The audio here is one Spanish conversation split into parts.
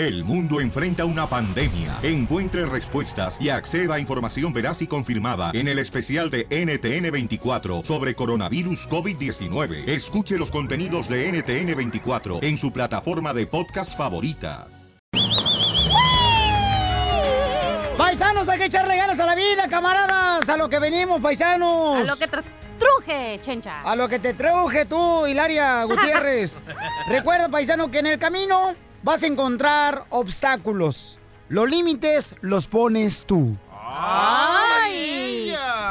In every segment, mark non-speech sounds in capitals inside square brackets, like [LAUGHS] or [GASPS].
El mundo enfrenta una pandemia. Encuentre respuestas y acceda a información veraz y confirmada en el especial de NTN24 sobre coronavirus COVID-19. Escuche los contenidos de NTN24 en su plataforma de podcast favorita. Paisanos, hay que echarle ganas a la vida, camaradas. A lo que venimos, paisanos. A lo que truje, chencha. A lo que te truje tú, Hilaria Gutiérrez. [LAUGHS] Recuerda, paisano, que en el camino vas a encontrar obstáculos. Los límites los pones tú. ¡Ay!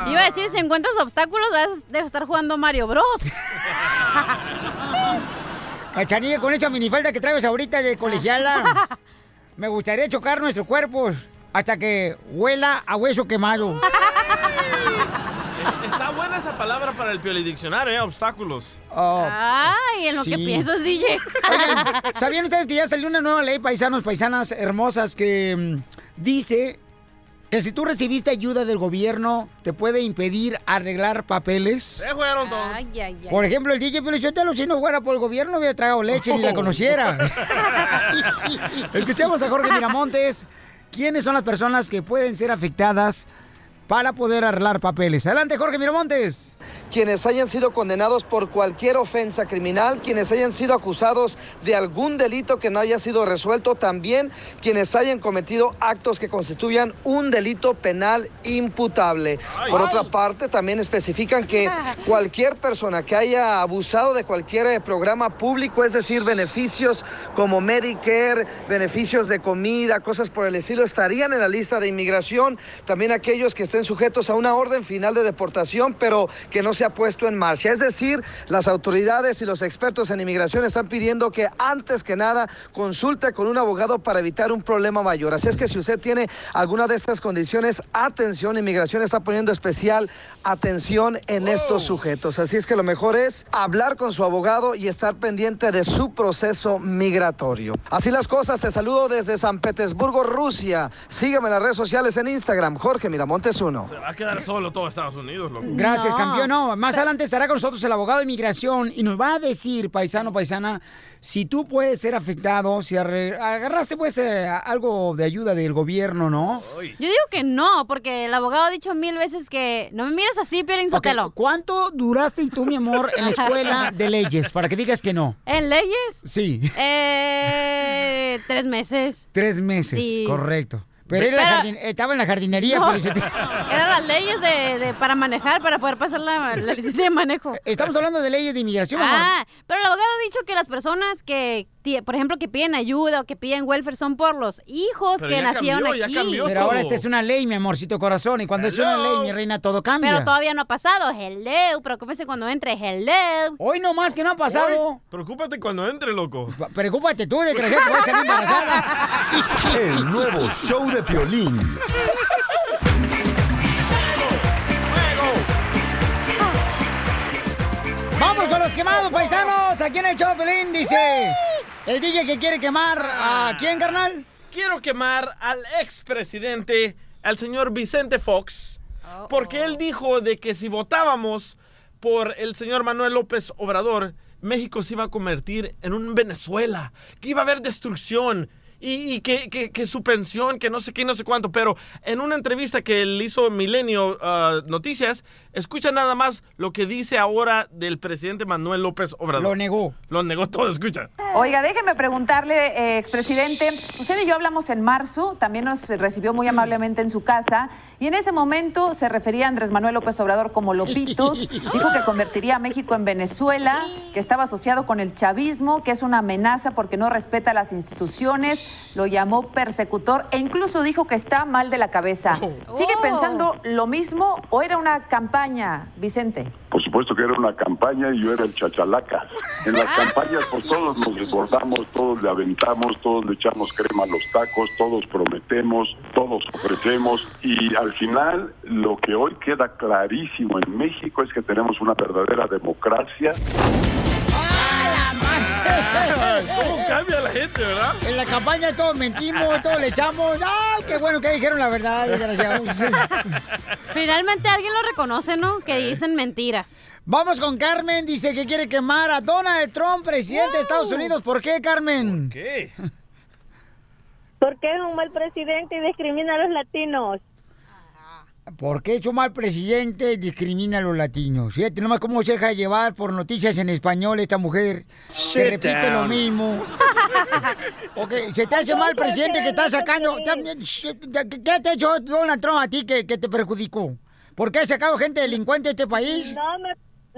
Iba a decir, si encuentras obstáculos, vas de estar jugando Mario Bros. [LAUGHS] Cachanilla, con esa minifalda que traes ahorita de colegiala, [LAUGHS] me gustaría chocar nuestros cuerpos hasta que huela a hueso quemado. [LAUGHS] Palabra para el piolidiccionario, ¿eh? Obstáculos. Ay, en lo que Sí. piensas, DJ. Oigan, [LAUGHS] ¿sabían ustedes que ya salió una nueva ley, paisanos, paisanas hermosas, que mm, dice que si tú recibiste ayuda del gobierno, te puede impedir arreglar papeles? Se jugaron todos. Ay, ay, ay. Por ejemplo, el DJ Pelichotelo, si no fuera por el gobierno, hubiera tragado leche ni la conociera. [LAUGHS] Escuchemos a Jorge Miramontes. ¿Quiénes son las personas que pueden ser afectadas para poder arreglar papeles? Adelante, Jorge Miramontes. Quienes hayan sido condenados por cualquier ofensa criminal, quienes hayan sido acusados de algún delito que no haya sido resuelto, también quienes hayan cometido actos que constituyan un delito penal imputable. Por otra parte, también especifican que [LAUGHS] cualquier persona que haya abusado de cualquier eh, programa público, es decir, beneficios como Medicare, beneficios de comida, cosas por el estilo, estarían en la lista de inmigración. También aquellos que estén sujetos a una orden final de deportación, pero que no se ha puesto en marcha. Es decir, las autoridades y los expertos en inmigración están pidiendo que antes que nada consulte con un abogado para evitar un problema mayor. Así es que si usted tiene alguna de estas condiciones, atención, inmigración está poniendo especial atención en estos sujetos. Así es que lo mejor es hablar con su abogado y estar pendiente de su proceso migratorio. Así las cosas, te saludo desde San Petersburgo, Rusia. Sígueme en las redes sociales en Instagram, Jorge Miramontes 1. Se va a quedar solo todo Estados Unidos, loco. Gracias, campeón. No, más adelante estará con nosotros el abogado de inmigración y nos va a decir, paisano, paisana, si tú puedes ser afectado, si agarraste pues eh, algo de ayuda del gobierno, ¿no? Yo digo que no, porque el abogado ha dicho mil veces que no me mires así, Piolín Sotelo. ¿Cuánto duraste tú, mi amor, en la escuela de leyes? Para que digas que no. ¿En leyes? Sí, Eh, tres meses. tres meses, Sí. correcto. Pero, la Pero- jardin- estaba en la jardinería. No, te- [LAUGHS] eran las leyes de, de- para manejar, para poder pasar la, la licencia de manejo. Estamos hablando de leyes de inmigración, amor. Ah, pero el abogado ha dicho que las personas que, por ejemplo, que piden ayuda o que piden welfare son por los hijos Pero que ya nacieron cambió, ya aquí. cambió Pero ahora esta es una ley, mi amorcito corazón. Y cuando es una ley, mi reina, todo cambia. Pero todavía no ha pasado. Hello, preocúpese cuando entre. Hello. Hoy no más que no ha pasado. Preocúpate cuando entre, loco. Preocúpate tú, desgraciado, que vas a salir embarazada. [LAUGHS] El nuevo show de Piolín. Vamos con los quemados, paisanos. Aquí en el Chopelín dice el DJ que quiere quemar a quién, carnal. Quiero quemar al expresidente, al señor Vicente Fox, porque él dijo de que si votábamos por el señor Manuel López Obrador, México se iba a convertir en un Venezuela, que iba a haber destrucción. Y, y que, que- que su pensión, que no sé qué, no sé cuánto, pero en una entrevista que él hizo Milenio ah, Noticias, escucha nada más lo que dice ahora del presidente Manuel López Obrador. Lo negó. Lo negó todo, escucha. Oiga, déjeme preguntarle, eh, expresidente, usted y yo hablamos en marzo, también nos recibió muy amablemente en su casa, y en ese momento se refería a Andrés Manuel López Obrador como Lopitos, [LAUGHS] dijo que convertiría a México en Venezuela, que estaba asociado con el chavismo, que es una amenaza porque no respeta las instituciones, lo llamó persecutor e incluso dijo que está mal de la cabeza. ¿Sigue Oh. pensando lo mismo o era una campaña, Vicente? Por supuesto que era una campaña y yo era el chachalaca. En las campañas pues todos nos desbordamos, todos le aventamos, todos le echamos crema a los tacos, todos prometemos, todos ofrecemos y al final lo que hoy queda clarísimo en México es que tenemos una verdadera democracia. ¿Cómo cambia la gente, verdad? En la campaña todos mentimos, todos le echamos. ¡Ay, qué bueno que dijeron la verdad, desgraciados! [LAUGHS] Finalmente alguien lo reconoce, ¿no? Que dicen mentiras. Vamos con Carmen, dice que quiere quemar a Donald Trump, presidente de Estados Unidos. ¿Por qué, Carmen? ¿Qué? Porque es un mal presidente y discrimina a los latinos. ¿Por qué su mal presidente discrimina a los latinos? Fíjate nomás cómo se deja llevar por noticias en español esta mujer. Se repite lo down. mismo. [LAUGHS] ok, se te hace mal presidente que está sacando... también, shh, ¿Qué qué te ha hecho Donald Trump a ti que, que te perjudicó? ¿Por qué ha sacado gente delincuente de este país? No me,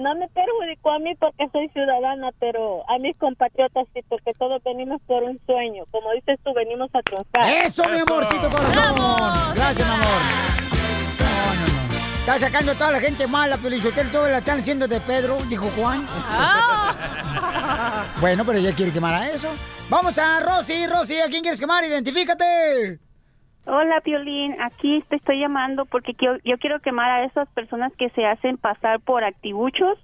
no me perjudicó a mí porque soy ciudadana, pero a mis compatriotas sí, porque todos venimos por un sueño. Como dices tú, venimos a triunfar. ¡Eso, mi amorcito corazón! Gracias, mi amor. No, no, no. Está sacando a toda la gente mala, pero todo la están haciendo de Pedro, dijo Juan. [LAUGHS] bueno, pero ella quiere quemar a eso. Vamos a Rosy, Rosy, ¿a quién quieres quemar? Identifícate. Hola, Piolín. Aquí te estoy llamando porque quiero- yo quiero quemar a esas personas que se hacen pasar por activuchos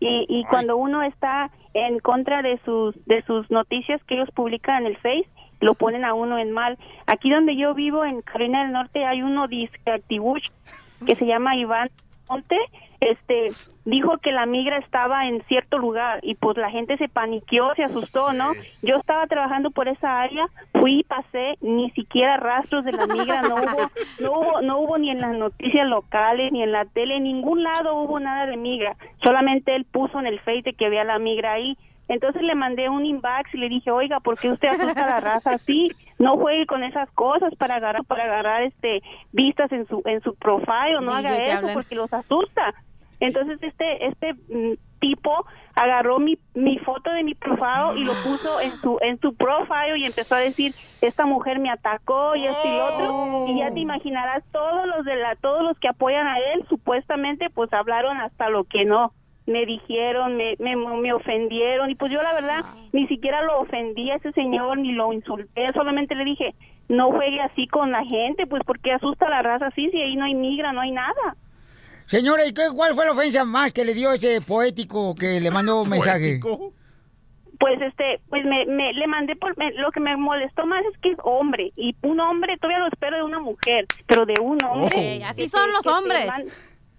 y, y cuando uno está en contra de sus de sus noticias que ellos publican en el Face, lo ponen a uno en mal. Aquí donde yo vivo, en Carolina del Norte, hay uno disque activucho que se llama Iván Monte. Este dijo que la migra estaba en cierto lugar y pues la gente se paniqueó, se asustó, ¿no? Yo estaba trabajando por esa área, fui y pasé, ni siquiera rastros de la migra, no hubo, no hubo, no hubo ni en las noticias locales, ni en la tele, en ningún lado hubo nada de migra, solamente él puso en el Face de que había la migra ahí. Entonces le mandé un inbox y le dije, oiga, ¿por qué usted asusta a la raza así? No juegue con esas cosas para agarrar, para agarrar este vistas en su, en su profile, no haga eso hablan. porque los asusta. Entonces este este mm, tipo agarró mi, mi foto de mi profile y lo puso en su en su profile y empezó a decir esta mujer me atacó y esto y lo otro y ya te imaginarás todos los de la todos los que apoyan a él supuestamente pues hablaron hasta lo que no me dijeron, me, me, me ofendieron y pues yo la verdad ni siquiera lo ofendí a ese señor ni lo insulté, solamente le dije no juegue así con la gente pues porque asusta a la raza así si ahí no hay migra, no hay nada. Señora, ¿y qué, cuál fue la ofensa más que le dio ese poético que le mandó un [LAUGHS] mensaje? Pues este, pues me, me le mandé por me- lo que me molestó más es que es hombre y un hombre todavía lo espero de una mujer, pero de un hombre. Oh. Así son los que te hombres.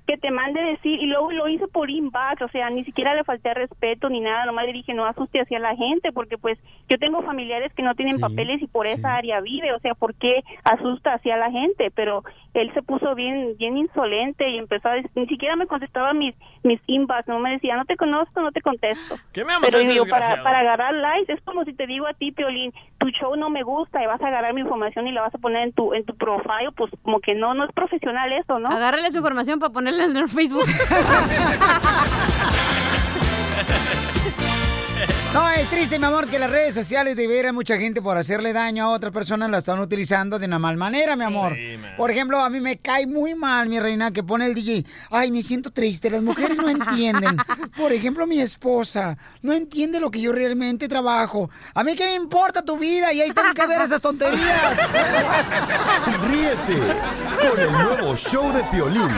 Que te mande decir y luego lo hizo por inbox, o sea, ni siquiera le falté respeto ni nada, nomás le dije no asuste hacia la gente porque pues yo tengo familiares que no tienen papeles y por esa área vive, o sea, ¿por qué asusta hacia la gente? Pero él se puso bien bien insolente y empezó a ni siquiera me contestaba mis mis inbox, no me decía, "No te conozco, no te contesto." ¿Qué me Pero digo, para, para agarrar likes es como si te digo a ti, Piolín, tu show no me gusta y vas a agarrar mi información y la vas a poner en tu en tu profile, pues como que no, no es profesional eso, ¿no? Agárrale su información para ponerla en el Facebook. [LAUGHS] [LAUGHS] No, es triste, mi amor, que las redes sociales de veras mucha gente por hacerle daño a otra persona la están utilizando de una mal manera, mi amor. por ejemplo, a mí me cae muy mal, mi reina, que pone el DJ. Ay, me siento triste, las mujeres no entienden. [LAUGHS] Por ejemplo, mi esposa no entiende lo que yo realmente trabajo. A mí qué me importa tu vida y ahí tengo que ver esas tonterías. [LAUGHS] Ríete con el nuevo show de Piolín.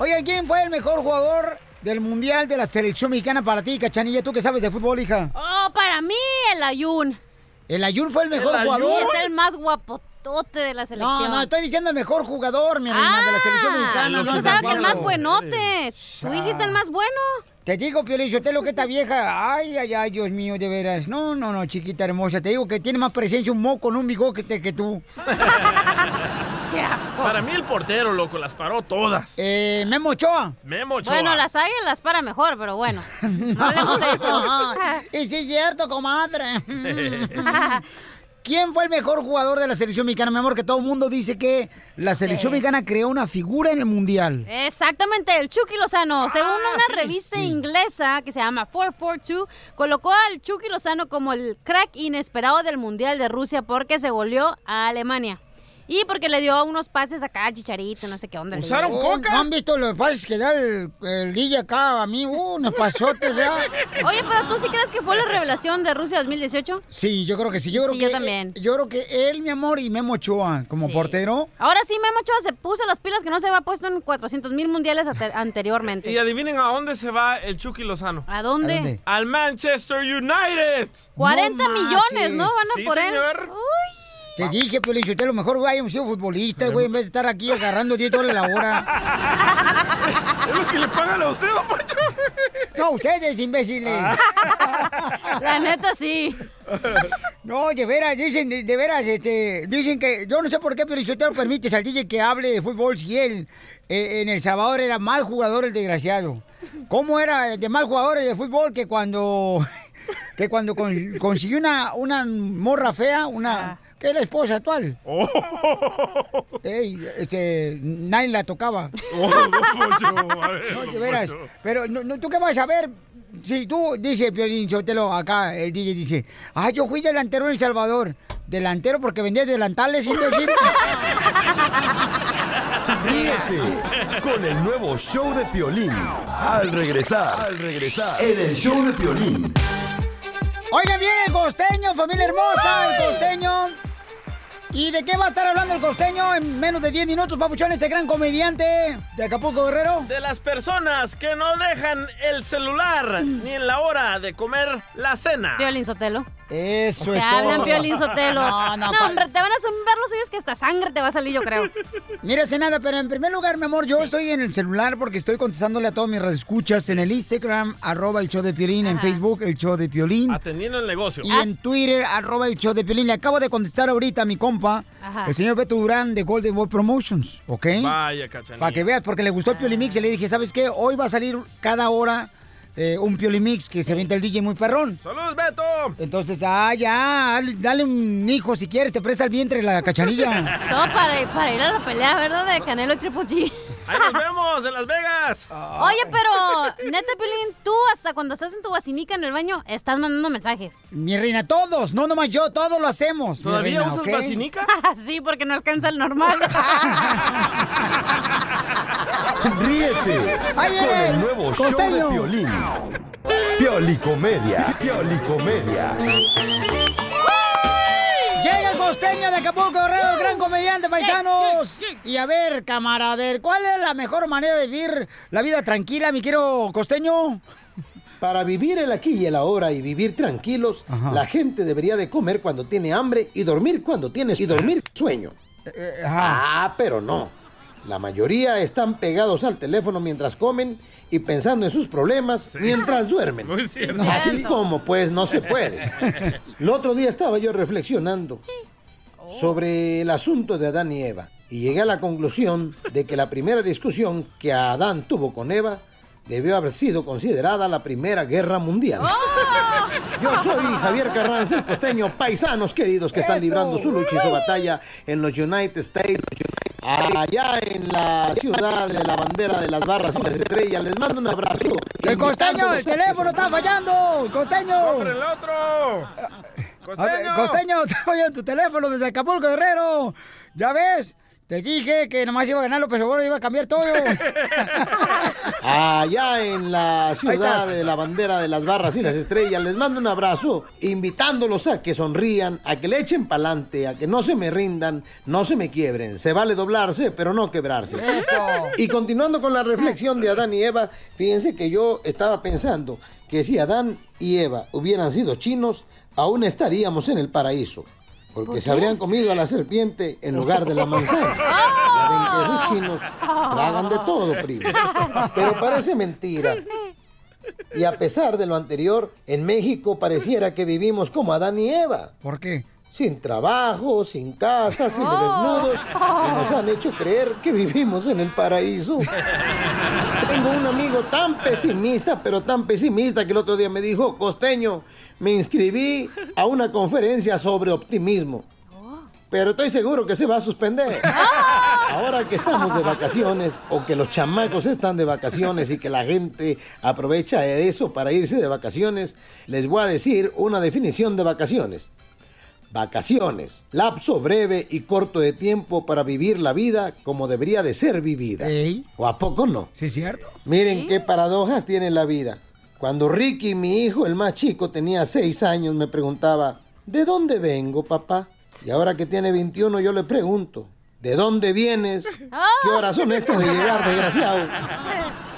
Oye, ¿quién fue el mejor jugador del Mundial de la Selección Mexicana para ti, Cachanilla? ¿Tú que sabes de fútbol, hija? Oh, para mí, el Ayun. ¿El Ayun fue el mejor El jugador? Es el más guapotote de la selección. No, no, estoy diciendo el mejor jugador, mi reina, de la selección mexicana. Ah, yo no pensaba que el más buenote. Tú dijiste el más bueno. Te digo, Piolizotelo, que esta vieja, ay, ay, ay, Dios mío, de veras. No, no, no, chiquita hermosa. Te digo que tiene más presencia un moco en un bigote que, que tú. [LAUGHS] Qué asco. Para mí el portero, loco, las paró todas. Eh, Memo Ochoa. Memo Ochoa. Bueno, las hay las para mejor, pero bueno. [LAUGHS] No hablemos de eso. [LAUGHS] y sí es cierto, comadre. [LAUGHS] ¿Quién fue el mejor jugador de la selección mexicana, mi amor? Que todo el mundo dice que la selección mexicana creó una figura en el mundial. Exactamente, el Chucky Lozano. Según una revista inglesa que se llama 442, colocó al Chucky Lozano como el crack inesperado del Mundial de Rusia porque se goleó a Alemania. Y porque le dio unos pases acá a Chicharito, no sé qué onda. ¿No han visto los pases que da el, el DJ acá a mí? Uh, unos pasotes ya. Oye, pero ¿tú sí crees que fue la revelación de Rusia 2018? Sí, yo creo que sí. Yo creo Sí, que, yo también. Yo creo que él, mi amor, y Memo Ochoa como Sí. portero. Ahora sí, Memo Ochoa se puso las pilas que no se había puesto en 400 mil mundiales anteriormente. Y adivinen a dónde se va el Chucky Lozano. ¿A dónde? ¿A dónde? Al Manchester United. 40 millones, ¿no? Van a Sí, por él. señor. Te dije, pero usted lo mejor hayamos sido futbolistas, güey, en vez de estar aquí agarrando 10 dólares la hora. [LAUGHS] Es lo que le pagan a usted, don Poncho. No, ustedes, imbéciles. [LAUGHS] La neta, sí. No, de veras, dicen, de veras, este, dicen que, yo no sé por qué, pero si lo permites al DJ que hable de fútbol si él eh, en El Salvador era mal jugador el desgraciado. ¿Cómo era de mal jugador de fútbol que cuando, [LAUGHS] que cuando con- consiguió una, una morra fea, una, que es la esposa actual? Ey, este, nadie la tocaba. No, de veras. Pero, no, no, ¿tú qué vas a ver? Si tú, dice Piolín Sotelo, acá el DJ dice, ah, yo fui delantero en El Salvador. Delantero porque vendía delantales, imbécil. Ríete con el nuevo show de Piolín. Al regresar, al regresar, en el show de Piolín. Oigan bien, el costeño, familia hermosa, el costeño. ¿Y de qué va a estar hablando el costeño en menos de 10 minutos, papuchón, este gran comediante de Acapulco Guerrero? De las personas que no dejan el celular ni en la hora de comer la cena. Violín Sotelo. Eso Te es hablan todo. Violín Sotelo. [LAUGHS] No, No, no, hombre, te van a zumbar los suyos que hasta sangre te va a salir, yo creo. [LAUGHS] Mira, nada, pero en primer lugar, mi amor, yo estoy en el celular porque estoy contestándole a todos mis radioescuchas en el Instagram, arroba el show de Piolín, en Facebook, el show de Piolín. Atendiendo el negocio. Y en Twitter, arroba el show de Piolín. Le acabo de contestar ahorita a mi compa, Ajá. el señor Beto Durán de Golden Boy Promotions, ¿ok? Vaya, cachanilla. Para que veas, porque le gustó el Piolimix y le dije, ¿sabes qué? Hoy va a salir cada hora eh, un Piolimix que se vende el DJ muy perrón. ¡Saludos, Beto! Entonces, ah, ya, dale, dale un hijo si quieres, te presta el vientre la cachanilla. [LAUGHS] Todo para, para ir a la pelea, ¿verdad? De Canelo y Triple G. ¡Ahí nos vemos en Las Vegas! Oye, pero, neta, Pilín, tú hasta cuando estás en tu vacinica en el baño, estás mandando mensajes. Mi reina, todos, no nomás yo, todos lo hacemos. ¿Todavía reina, usas ¿ok? vacinica? [LAUGHS] sí, porque no alcanza el normal. [LAUGHS] Ríete Ahí con viene el nuevo show de Piolín. Piolicomedia. Piolicomedia. Costeño de Acapulco, Guerrero, gran comediante, paisanos. Y a ver, camarada, a ver, ¿cuál es la mejor manera de vivir la vida tranquila, mi quiero costeño? Para vivir el aquí y el ahora y vivir tranquilos, la gente debería de comer cuando tiene hambre y dormir cuando tienes y dormir sueño. Ah, pero no. La mayoría están pegados al teléfono mientras comen y pensando en sus problemas mientras duermen. Muy. Así como pues no se puede. [LAUGHS] El otro día estaba yo reflexionando sobre el asunto de Adán y Eva y llegué a la conclusión de que la primera discusión que Adán tuvo con Eva debió haber sido considerada la Primera Guerra Mundial. Yo soy Javier Carranza, el costeño, paisanos queridos que están Eso. librando su lucha y su batalla en los United States. Allá en la ciudad de la bandera de las barras y las estrellas, les mando un abrazo. El costeño, el teléfono está fallando, costeño. el otro! Costeño, está fallando [LAUGHS] tu teléfono desde Acapulco, Guerrero. ¿Ya ves? Te dije que nomás iba a ganar López Obrador, iba a cambiar todo. [LAUGHS] Allá en la ciudad de la bandera de las barras y las estrellas, les mando un abrazo, invitándolos a que sonrían, a que le echen pa'lante, a que no se me rindan, no se me quiebren. Se vale doblarse, pero no quebrarse. Eso. Y continuando con la reflexión de Adán y Eva, fíjense que yo estaba pensando que si Adán y Eva hubieran sido chinos, aún estaríamos en el paraíso. Porque se habrían comido a la serpiente en lugar de la manzana. [LAUGHS] Ya ven que esos chinos tragan de todo, primo. [LAUGHS] Pero parece mentira. Y a pesar de lo anterior, en México pareciera que vivimos como Adán y Eva. ¿Por qué? Sin trabajo, sin casa, sin desnudos. Y nos han hecho creer que vivimos en el paraíso. Tengo un amigo tan pesimista, pero tan pesimista que el otro día me dijo, costeño, me inscribí a una conferencia sobre optimismo. Pero estoy seguro que se va a suspender. Ahora que estamos de vacaciones o que los chamacos están de vacaciones y que la gente aprovecha eso para irse de vacaciones, les voy a decir una definición de vacaciones. Vacaciones, lapso breve y corto de tiempo para vivir la vida como debería de ser vivida. ¿O a poco no? Sí, cierto. Miren qué paradojas tiene la vida. Cuando Ricky, mi hijo, el más chico, tenía seis años, me preguntaba, ¿de dónde vengo, papá? Y ahora que tiene 21, yo le pregunto, ¿de dónde vienes? ¿Qué horas son estas de llegar, desgraciado?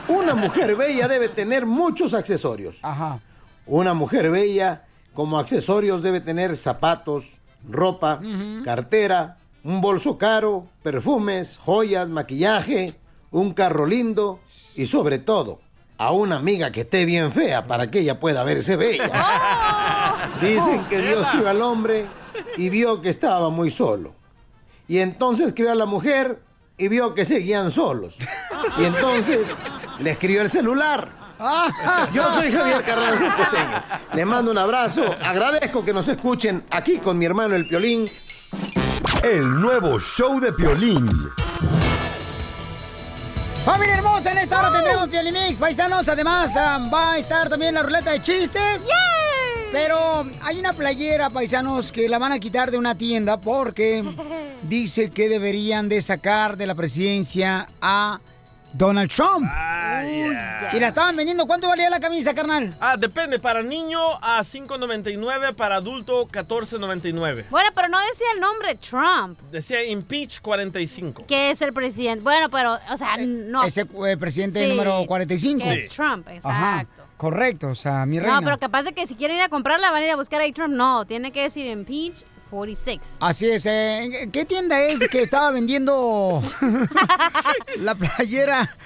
Una mujer bella debe tener muchos accesorios. Ajá. Una mujer bella, como accesorios, debe tener zapatos, ropa, cartera, un bolso caro, perfumes, joyas, maquillaje, un carro lindo y sobre todo, a una amiga que esté bien fea para que ella pueda verse bella. [LAUGHS] Dicen que Dios crió al hombre y vio que estaba muy solo. Y entonces crió a la mujer y vio que seguían solos. Y entonces les crió el celular. [LAUGHS] Yo soy Javier Carranza Costeño. Le mando un abrazo. Agradezco que nos escuchen aquí con mi hermano el Piolín. El nuevo show de Piolín. Familia hermosa, en esta hora tendremos Mix, paisanos. Además, ah, va a estar también la ruleta de chistes. Pero hay una playera, paisanos, que la van a quitar de una tienda porque [LAUGHS] dice que deberían de sacar de la presidencia a Donald Trump. Y la estaban vendiendo. ¿Cuánto valía la camisa, carnal? Ah, depende. Para niño a 5.99, para adulto 14.99. Bueno, pero no decía el nombre Trump, Decía impeach 45. que es el presidente. Bueno, pero, o sea, no. Es el eh, presidente Sí, número 45. que es Trump, Ajá, exacto. correcto, o sea, mi reina. No, pero capaz de que si quieren ir a comprarla van a ir a buscar a Trump. No, tiene que decir impeach 46. Así es. eh, ¿Qué tienda es que estaba vendiendo [LAUGHS] la playera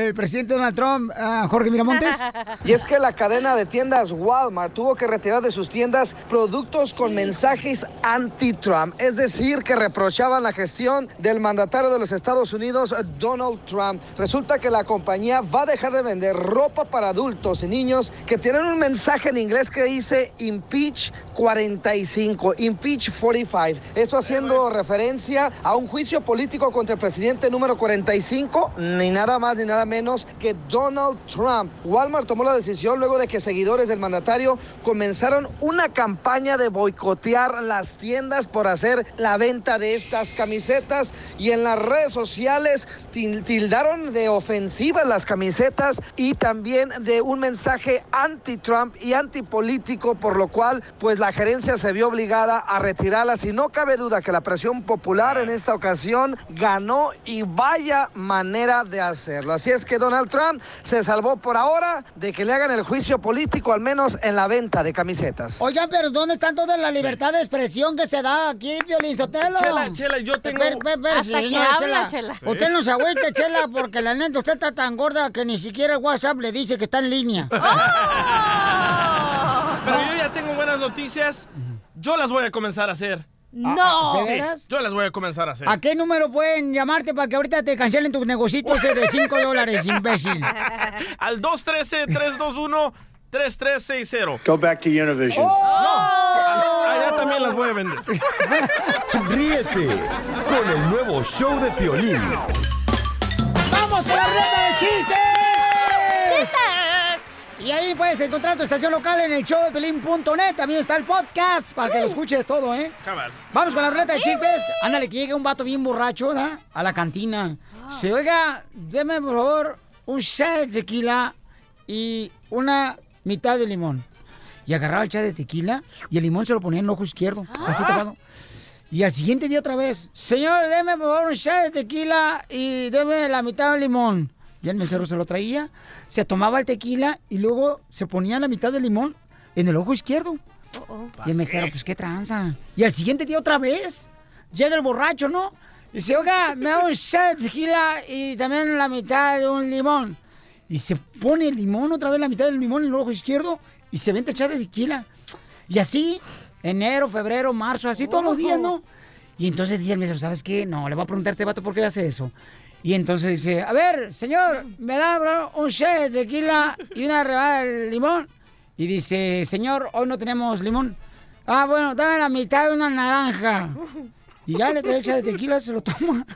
del presidente Donald Trump, ah, Jorge Miramontes? [LAUGHS] Y es que la cadena de tiendas Walmart tuvo que retirar de sus tiendas productos con mensajes anti-Trump, es decir, que reprochaban la gestión del mandatario de los Estados Unidos, Donald Trump. Resulta que la compañía va a dejar de vender ropa para adultos y niños que tienen un mensaje en inglés que dice impeach 45, impeach 45. Esto haciendo referencia a un juicio político contra el presidente número 45, ni nada más ni nada menos que Donald Trump. Walmart tomó la decisión luego de que seguidores del mandatario comenzaron una campaña de boicotear las tiendas por hacer la venta de estas camisetas y en las redes sociales til- tildaron de ofensivas las camisetas y también de un mensaje anti-Trump y antipolítico, por lo cual pues la gerencia se vio obligada a retirarlas y no cabe duda que la presión popular en esta ocasión ganó y vaya manera de hacerlo. Así que Donald Trump se salvó por ahora de que le hagan el juicio político, al menos en la venta de camisetas. Oigan, pero ¿dónde está toda la libertad de expresión que se da aquí, Violín Sotelo? Chela, Chela, yo tengo- Espera, espera, espera, Hasta que habla, Chela. Usted no se agüite, Chela, [LAUGHS] porque la neta usted está tan gorda que ni siquiera el WhatsApp le dice que está en línea. [LAUGHS] Pero yo ya tengo buenas noticias. Yo las voy a comenzar a hacer. No. ¿De Sí, veras? yo las voy a comenzar a hacer. ¿A qué número pueden llamarte para que ahorita te cancelen tus negocios de [LAUGHS] 5 dólares, imbécil? [LAUGHS] Al 213-321-3360. Go back to Univision. ¡Oh! Allá también las voy a vender. [LAUGHS] Ríete con el nuevo show de Piolín. ¡Vamos con la ruleta de chistes! Y ahí puedes encontrar tu estación local en el showdepelín.net. También está el podcast para que lo escuches todo, ¿eh? Cabal. Vamos con la ruleta de chistes. Ándale, que llega un vato bien borracho, ¿verdad? A la cantina. Se oiga, deme por favor un shot de tequila y una mitad de limón. Y agarraba el shot de tequila y el limón se lo ponía en el ojo izquierdo, así tapado. Y al siguiente día otra vez, señor, deme por favor un shot de tequila y deme la mitad del limón. Y el mesero se lo traía, se tomaba el tequila y luego se ponía la mitad del limón en el ojo izquierdo. Y el mesero, pues qué tranza. Y al siguiente día otra vez, llega el borracho, ¿no? Y dice, oiga, me da un shot de tequila y también la mitad de un limón. Y se pone el limón, otra vez la mitad del limón en el ojo izquierdo y se vende el shot de tequila. Y así, enero, febrero, marzo, así todos los días, ¿no? Y entonces dice el mesero, ¿sabes qué? No, le voy a preguntar a este vato por qué hace eso. Y entonces dice, a ver, señor, ¿me da bro, un shot de tequila y una rebada de limón? Y dice, señor, hoy no tenemos limón. Ah, bueno, dame la mitad de una naranja. Y ya le trae el shot de tequila, se lo toma.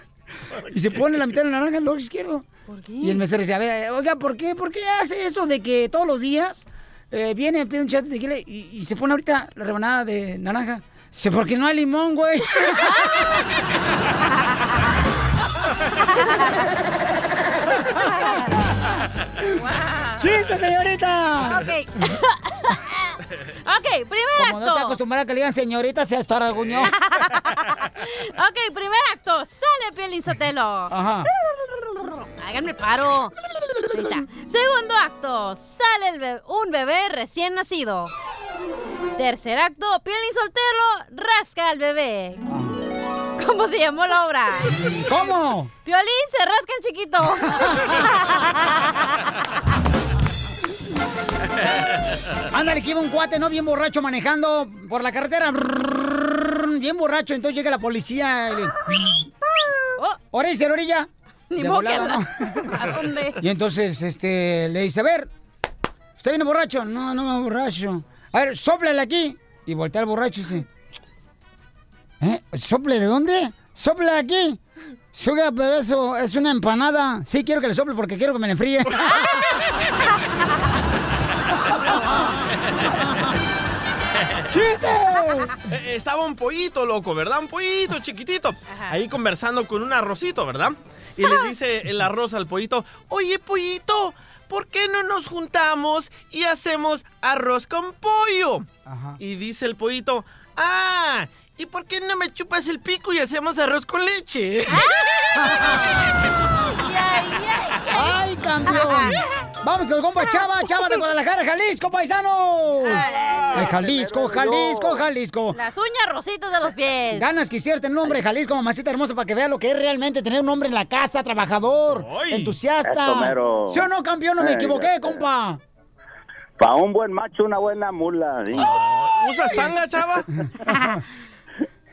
Y se pone la mitad de la naranja en el ojo izquierdo. Y el mesero dice, a ver, oiga, ¿por qué? ¿Por qué hace eso de que todos los días eh, viene, pide un shot de tequila y, y se pone ahorita la rebanada de naranja? Dice, porque no hay limón, güey. [LAUGHS] [LAUGHS] ¡Chiste, señorita! Ok. ok, primer Como no te acto. acostumbras a que le digan señorita, se hasta arguñó. [LAUGHS] ok, primer acto. Sale Piolín Sotelo. Ajá. Háganme paro. Ahí está. Segundo acto. Sale el un bebé recién nacido. Tercer acto. Piolín soltero rasca al bebé. ¿Cómo se llamó la obra? ¿Cómo? Piolín se rasca el chiquito. Ándale, que iba un cuate, ¿no? Bien borracho manejando por la carretera. Bien borracho, entonces llega la policía y le... ¡Orilla, dice la orilla! Ni De volada. ¿no? ¿A dónde? Y entonces, este, le dice, a ver, ¿está bien borracho? No, no me borracho. A ver, sóplale aquí. Y voltea al borracho y dice, ¿eh? ¿Sople de dónde? Sopla aquí. Suga, pero eso es una empanada. Sí, quiero que le sople porque quiero que me le enfríe. [LAUGHS] ¡Chiste! Eh, Estaba un pollito, loco, ¿verdad? Un pollito chiquitito. Ahí conversando con un arrocito, ¿verdad? Y le dice el arroz al pollito, oye, pollito, ¿por qué no nos juntamos y hacemos arroz con pollo? Y dice el pollito, ah, ¿y por qué no me chupas el pico y hacemos arroz con leche? [LAUGHS] [LAUGHS] ¡Ay, campeón! Vamos con el compa Chava, Chava de Guadalajara, Jalisco, paisanos. Ay, Jalisco, Jalisco, Jalisco. Las uñas rositas de los pies. Ganas quisiera tener un nombre Jalisco, mamacita hermosa, para que vea lo que es realmente tener un hombre en la casa, trabajador, entusiasta. ¿Sí o no, campeón? No me equivoqué, compa. Para un buen macho, una buena mula. ¿sí? ¿Usas tanga, chava? [LAUGHS]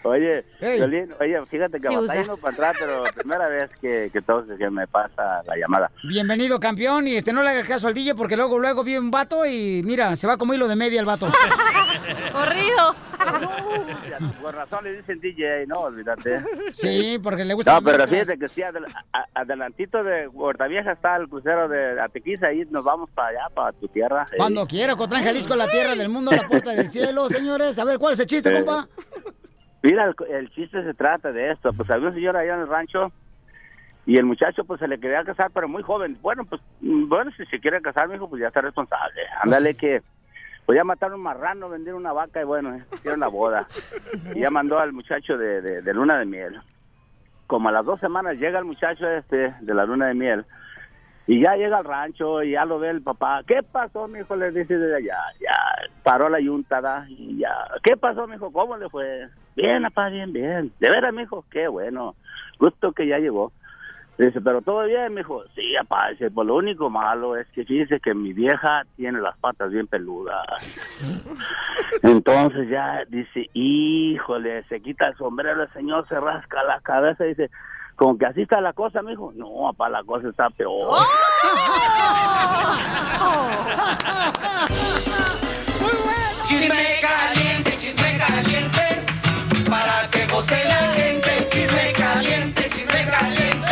Oye, Violín, oye, fíjate que Sí, batalla usa. uno para atrás, pero primera vez que, que, todo, que me pasa la llamada. Bienvenido, campeón, y este no le hagas caso al DJ porque luego, luego viene un vato y mira, se va como hilo de media el vato. [LAUGHS] Corrido. [LAUGHS] Por razón le dicen DJ, no, olvídate. Sí, porque le gusta No, pero fíjate que sí, adel- a- adelantito de Huerta Vieja está el crucero de Atequiza y nos vamos para allá, para tu tierra. eh. Cuando quiera, Cotlán, Jalisco, la tierra del mundo, la puerta del cielo, señores. A ver, ¿cuál es el chiste, Eh, compa? Mira, el, el chiste se trata de esto. Pues había un señor allá en el rancho y el muchacho pues se le quería casar, pero muy joven. Bueno, pues bueno, si se quiere casar, mijo, pues ya está responsable. Ándale que pues ya mataron un marrano, vendieron una vaca y bueno, hicieron la boda. Y ya mandó al muchacho de, de- de luna de miel. Como a las dos semanas llega el muchacho este de la luna de miel y ya llega al rancho y ya lo ve el papá. ¿Qué pasó, mijo? Le dice de allá. Ya paró la yunta, ¿da? Y ya. ¿Qué pasó, mijo? ¿Cómo le fue? Bien, papá, bien, bien. De veras, mijo. Qué bueno. Gusto que ya llegó. Dice, pero todo bien, mijo. Sí, papá. Dice, pues lo único malo es que fíjese que mi vieja tiene las patas bien peludas. Entonces ya dice, híjole, se quita el sombrero el señor, se rasca la cabeza y dice, como que así está la cosa, mijo. No, papá, la cosa está peor. Chisme caliente, chisme caliente, para que goce la gente. Chisme caliente, chisme caliente,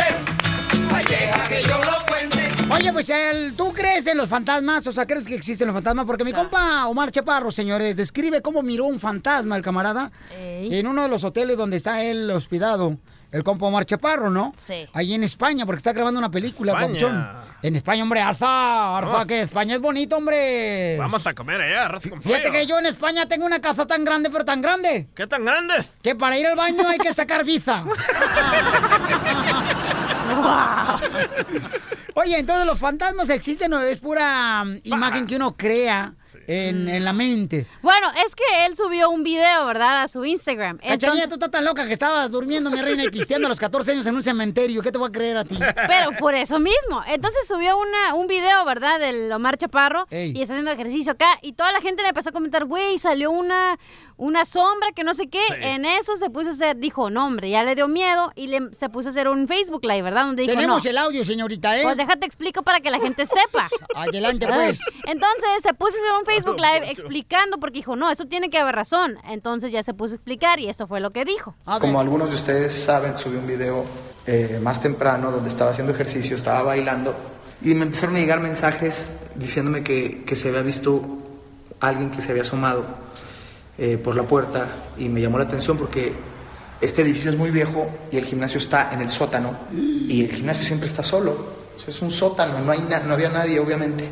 ay, deja que yo lo cuente. Oye, pues el- ¿tú crees en los fantasmas? O sea, ¿crees que existen los fantasmas? Porque mi compa Omar Chaparro, señores, describe cómo miró un fantasma el camarada en uno de los hoteles donde está él hospedado. El compa Omar Chaparro, ¿no? Sí. Ahí en España, porque está grabando una película. En España, hombre, Arza, Arza, Vamos. que España es bonito, hombre. Vamos a comer allá, arroz con Fíjate que yo en España tengo una casa tan grande, pero tan grande. ¿Qué tan grande? Que para ir al baño hay que sacar visa. [LAUGHS] Oye, entonces los fantasmas existen o es pura imagen que uno crea en, en la mente. Bueno, es que él subió un video, ¿verdad? A su Instagram. Cachanilla, tú estás tan loca que estabas durmiendo, mi reina, y pisteando a los 14 años en un cementerio. ¿Qué te voy a creer a ti? Pero por eso mismo. Entonces subió una, un video, ¿verdad? Del Omar Chaparro. Y está haciendo ejercicio acá. Y toda la gente le empezó a comentar, güey, salió una, una sombra que no sé qué. En eso se puso a hacer, dijo, no, hombre, ya le dio miedo. Y le, se puso a hacer un Facebook Live, ¿verdad? Donde dijo, Tenemos no. el audio, señorita, ¿eh? Pues déjate explico para que la gente sepa. [LAUGHS] Adelante, pues. Entonces se puso a hacer un Facebook Live explicando porque dijo, no, eso tiene que haber razón. Entonces ya se puso a explicar y esto fue lo que dijo. Como algunos de ustedes saben, subí un video eh, más temprano donde estaba haciendo ejercicio, estaba bailando y me empezaron a llegar mensajes diciéndome que, que se había visto alguien que se había asomado eh, por la puerta y me llamó la atención porque este edificio es muy viejo y el gimnasio está en el sótano y el gimnasio siempre está solo. O sea, es un sótano, no, hay na- no había nadie, obviamente.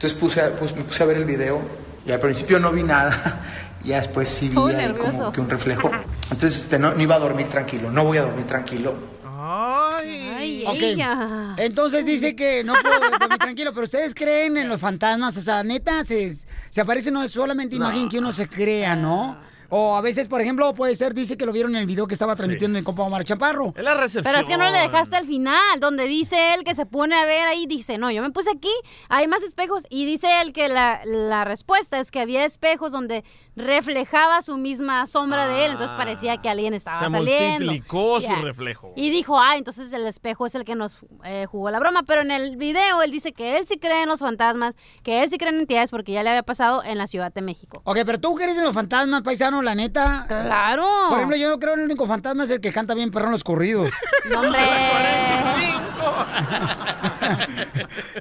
Entonces puse a- pues, me puse a ver el video y al principio no vi nada, [LAUGHS] ya después sí vi ahí como que un reflejo. Entonces este, no, no iba a dormir tranquilo, no voy a dormir tranquilo. Ay, Ok. ella. Entonces dice que no puedo dormir [LAUGHS] tranquilo, pero ustedes creen en los fantasmas, o sea, neta, se, se aparece no es solamente imagen que uno se crea, ¿no? O a veces, por ejemplo, puede ser, dice que lo vieron en el video que estaba transmitiendo en Copa Omar Chaparro. Es la recepción. Pero es que no le dejaste al final, donde dice él que se pone a ver ahí, dice, no, yo me puse aquí, hay más espejos, y dice él que la, la respuesta es que había espejos donde reflejaba su misma sombra de él, entonces parecía que alguien estaba Se saliendo. multiplicó su reflejo. Y dijo, ah, entonces el espejo es el que nos eh, jugó la broma. Pero en el video él dice que él sí cree en los fantasmas, que él sí cree en entidades porque ya le había pasado en la Ciudad de México. Ok, pero tú crees en los fantasmas, paisano, la neta. Claro. Por ejemplo, yo creo en el único fantasma es el que canta bien perrón los corridos. No, hombre. [LAUGHS]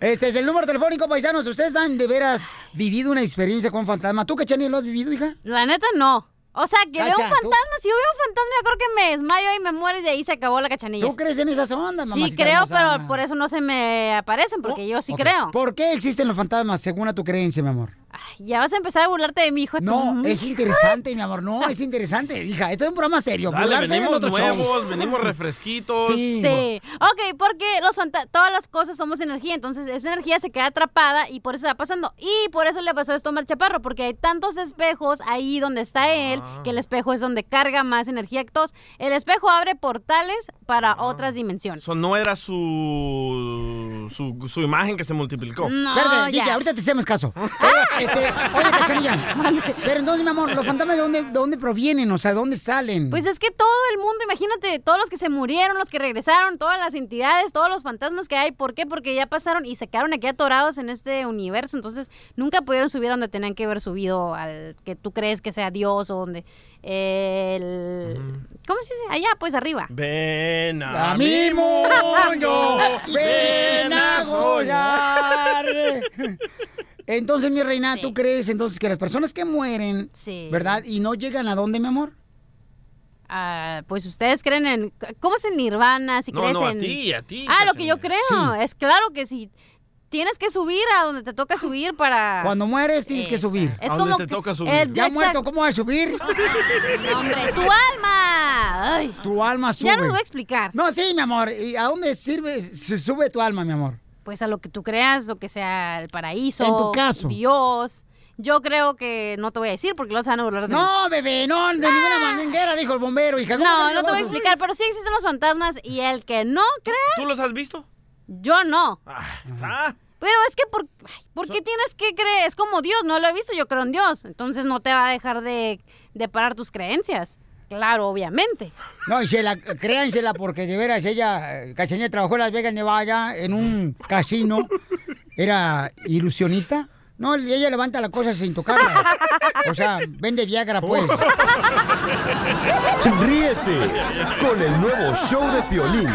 Este es el número telefónico, paisanos. ¿Ustedes han de veras vivido una experiencia con fantasma? ¿Tú, Cachani, lo has vivido, hija? La neta no. O sea, que veo un Cacha, ¿tú? fantasma, si yo veo un fantasma, yo creo que me desmayo y me muero y de ahí se acabó la cachanilla. ¿Tú crees en esas ondas, Sí, mamacita creo, hermosa? pero por eso no se me aparecen, porque yo sí creo. ¿Por qué existen los fantasmas, según a tu creencia, mi amor? Ya vas a empezar a burlarte de mi hijo. No, es interesante, mi amor. No, [LAUGHS] es interesante, hija. Esto es un programa serio. Dale, Burlarse en venimos otro show. nuevos, venimos refresquitos. Sí. Ok, porque los todas las cosas somos energía, entonces esa energía se queda atrapada y por eso está pasando. Y por eso le pasó esto a Omar Chaparro, porque hay tantos espejos ahí donde está él, Ah. que el espejo es donde carga más energía que todos. El espejo abre portales para otras dimensiones. Eso no era su, su, su imagen que se multiplicó. No, ya. DJ, ahorita te hacemos caso. Pero, este, oye, Cachanilla. Pero entonces, mi amor, ¿los fantasmas de dónde, de dónde provienen? O sea, ¿de dónde salen? Pues es que todo el mundo, imagínate, todos los que se murieron, los que regresaron, todas las entidades, todos los fantasmas que hay, ¿por qué? Porque ya pasaron y se quedaron aquí atorados en este universo, entonces nunca pudieron subir a donde tenían que haber subido al que tú crees que sea Dios o donde el... ¿Cómo se dice? Allá, pues arriba. Ven A mi mundo, ven a soñar. [LAUGHS] Entonces, mi reina, ¿tú crees entonces que las personas que mueren, Sí. verdad, y no llegan a dónde, mi amor? Ah, pues ustedes creen en... ¿Cómo es en Nirvana? Si No, crees no, a en... ti, a ti, Ah, lo que yo creo. Sí. Es claro que si tienes que subir a donde te toca subir para... Cuando mueres tienes que subir. Es como que el Ya Black muerto, Sabbath- ¿cómo vas a subir? No, hombre, tu alma. Ay. Tu alma sube. Ya no lo voy a explicar. No, sí, mi amor. ¿Y a dónde sirve, se sube tu alma, mi amor? Pues a lo que tú creas, lo que sea el paraíso. En tu caso. Dios. Yo creo que no te voy a decir porque los van a burlar de mí. No, bebé, no, de ninguna manera, dijo el bombero, hija. ¿Cómo No, no te voy a explicar, pero sí existen los fantasmas y el que no crea, ¿Tú los has visto? yo no. Está. Pero es que, por, ay, ¿por qué tienes que creer? Es como Dios, no lo he visto, yo creo en Dios. Entonces no te va a dejar de, de parar tus creencias. Claro, obviamente. No, y se la, créansela porque de veras ella, eh, Cachanilla trabajó en Las Vegas, Nevada, en un casino. Era ilusionista. No, y ella levanta la cosa sin tocarla. O sea, vende Viagra, pues. [LAUGHS] Ríete con el nuevo show de Piolín.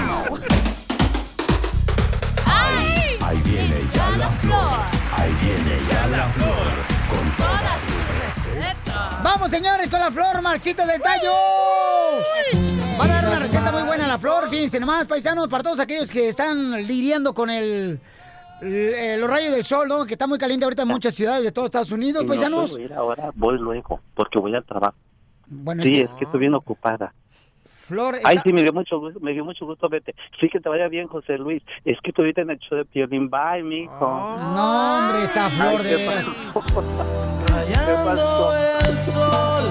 Ahí viene ya la flor, ahí viene ya la flor, Vamos, señores, con la flor marchita del tallo. Va a dar una receta muy buena la flor, fíjense nomás, paisanos, para todos aquellos que están lidiando con el, el- los rayos del sol, ¿no? Que está muy caliente ahorita en muchas ciudades de todos Estados Unidos, Si no paisanos. puedo ir ahora, voy luego, porque voy al trabajo. Bueno, sí, es que estoy bien ocupada. Flor, Ay, está- sí, me dio mucho gusto, me dio mucho gusto verte. Sí, que te vaya bien, José Luis. Es que estuviste en el show de Piolín. Bye, mijo. No, hombre, esta flor Ay, de [LAUGHS] qué veras. Rayando el sol.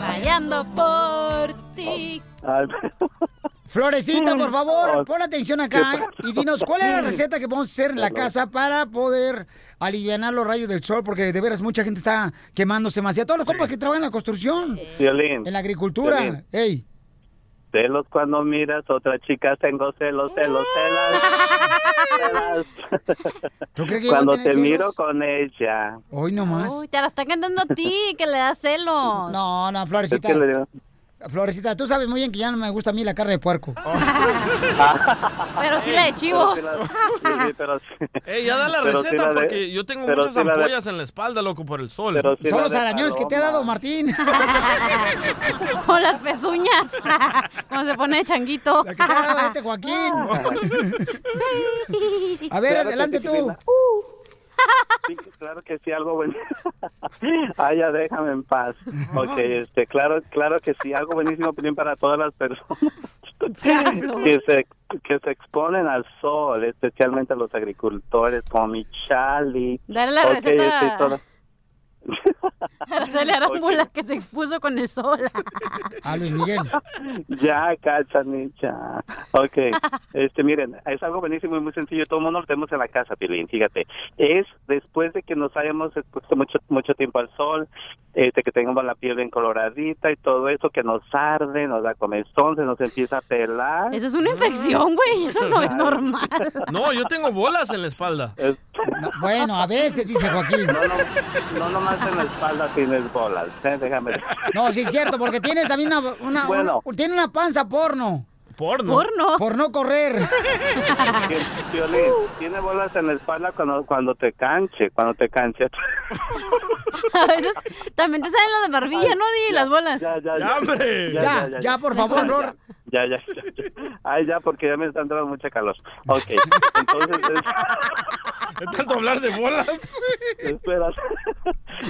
Rayando por ti. [LAUGHS] Florecita, por favor, Oh, pon atención acá y dinos cuál es la receta que podemos hacer en la casa para poder aliviar los rayos del sol, porque de veras mucha gente está quemándose más. Y a todos los compas que trabajan en la construcción, en la agricultura. Ey, Celos cuando miras otra chica, tengo celos, celos, celos. ¿Tú crees que Cuando a te miro con ella. Hoy nomás. Uy, te la está cantando a ti, que le da celos. No, no, Es Florecita. que le digo, Florecita, tú sabes muy bien que ya no me gusta a mí la carne de puerco. [LAUGHS] Pero sí la de chivo. Pero sí la- sí, pero sí. Ey, ya da la Pero sí receta la de- porque yo tengo muchas sí la de- ampollas en la espalda, loco, por el sol. Pero sí Son los arañones que te ha dado Martín. [LAUGHS] Con las pezuñas. [LAUGHS] Cuando se pone de changuito. La que te ha dado este Joaquín. A ver, adelante tú. Sí, claro que sí, algo bueno. [LAUGHS] Ay, ya déjame en paz. Ok, este, claro, claro que sí, algo buenísimo también para todas las personas [LAUGHS] que se, que se exponen al sol, especialmente los agricultores como mi Charlie. Dale la Ok, receta. [LAUGHS] Araceli Arámbula que se expuso con el sol. A Luis Miguel. [LAUGHS] Ya, cachanilla. Ok, este, miren, es algo buenísimo y muy sencillo. Todo el mundo lo tenemos en la casa, Pilín, fíjate. Es después de que nos hayamos expuesto mucho, mucho tiempo al sol, este, que tengamos la piel bien coloradita y todo eso, que nos arde, nos da comezón, se nos empieza a pelar. Eso es una infección, güey. Eso no es [LAUGHS] normal. No, yo tengo bolas en la espalda. Bueno, a veces, dice Joaquín. No, no, no nomás en la espalda tienes bolas, ¿eh? déjame. No, sí es cierto, porque tienes también una, una, Bueno. un- tiene una panza porno. ¿Porno? ¿Porno? Por no correr. [LAUGHS] Tiene bolas en la espalda cuando, cuando te canche, cuando te canche. A veces también te salen las de barbilla, ¿no? Di las bolas. Ya, ya, ¡Ya, hombre! Ya, ya, por favor, Flor. Ya, ya, ya, ya. Ay, ya, porque ya me está entrando mucha calor. Ok, entonces... [LAUGHS] ¿De tanto hablar de bolas? Espera.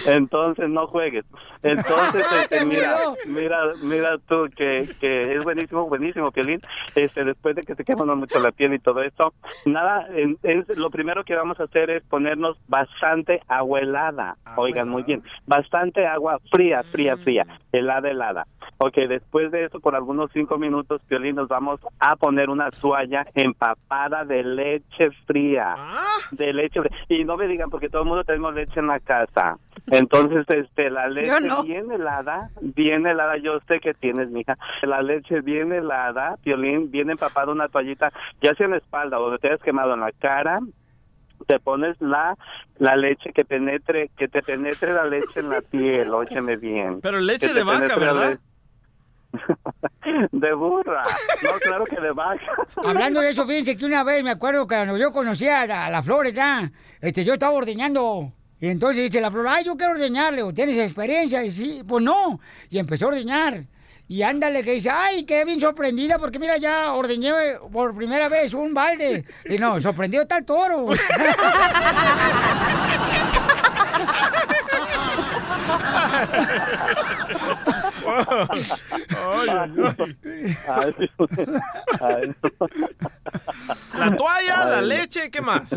Entonces no juegues. Entonces, [LAUGHS] este, Te mira, mira, mira tú que, que es buenísimo, buenísimo, Piolín. Este, después de que se quema mucho la piel y todo esto, nada, en- en- lo primero que vamos a hacer es ponernos bastante agua helada. Oigan, muy bien, bastante agua fría, fría, fría, helada, helada. Ok, después de eso, por algunos cinco minutos, Piolín, nos vamos a poner una toalla empapada de leche fría. De leche fría. Y no me digan, porque todo el mundo tenemos leche en la casa. Entonces, este, la leche no. bien helada, bien helada, yo sé que tienes, mija. La leche bien helada, Piolín, bien empapada una toallita, ya sea en la espalda o donde te hayas quemado en la cara, te pones la la leche que penetre que te penetre la leche en la piel óyeme bien Pero leche de vaca, ¿verdad? [LAUGHS] de burra no claro que de vaca Hablando de eso, fíjense que una vez me acuerdo que cuando yo conocía a la, la Flores ya, este, yo estaba ordeñando. Y entonces dice la Flor, ay, yo quiero ordeñarle, ¿tienes experiencia? Y sí, pues no. Y empezó a ordeñar. Y ándale, que dice, ay, qué bien sorprendida, porque mira, ya ordeñé por primera vez un balde. Y no, sorprendido está el toro. [LAUGHS] Ay, ay, Ay, ay. La toalla, la leche, ¿qué más?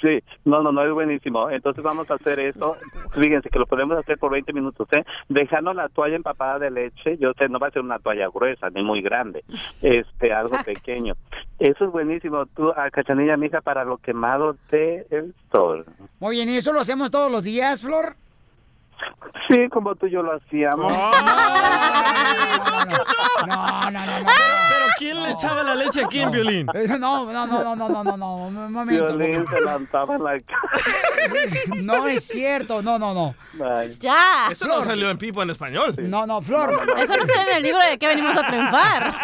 Sí, no, no, no es buenísimo. Entonces vamos a hacer eso. Fíjense que lo podemos hacer por 20 minutos, ¿eh? Dejando la toalla empapada de leche. Yo sé, no va a ser una toalla gruesa ni muy grande, este, algo pequeño. Eso es buenísimo. Tú, a Cachanilla, mija, para lo quemado de el sol. Muy bien, ¿y eso lo hacemos todos los días, Flor? Sí, como tú y yo lo hacíamos. No, no, no, no. ¿Pero quién le echaba la leche aquí en violín? Eh, No, no, no, no, no, no, no, no, un momento. Violín se levantaba en la cara. No es cierto, no, no, no. Ya. Eso no salió en Pipo en español. No, no, Flor. Eso no sale en el libro de que venimos a triunfar.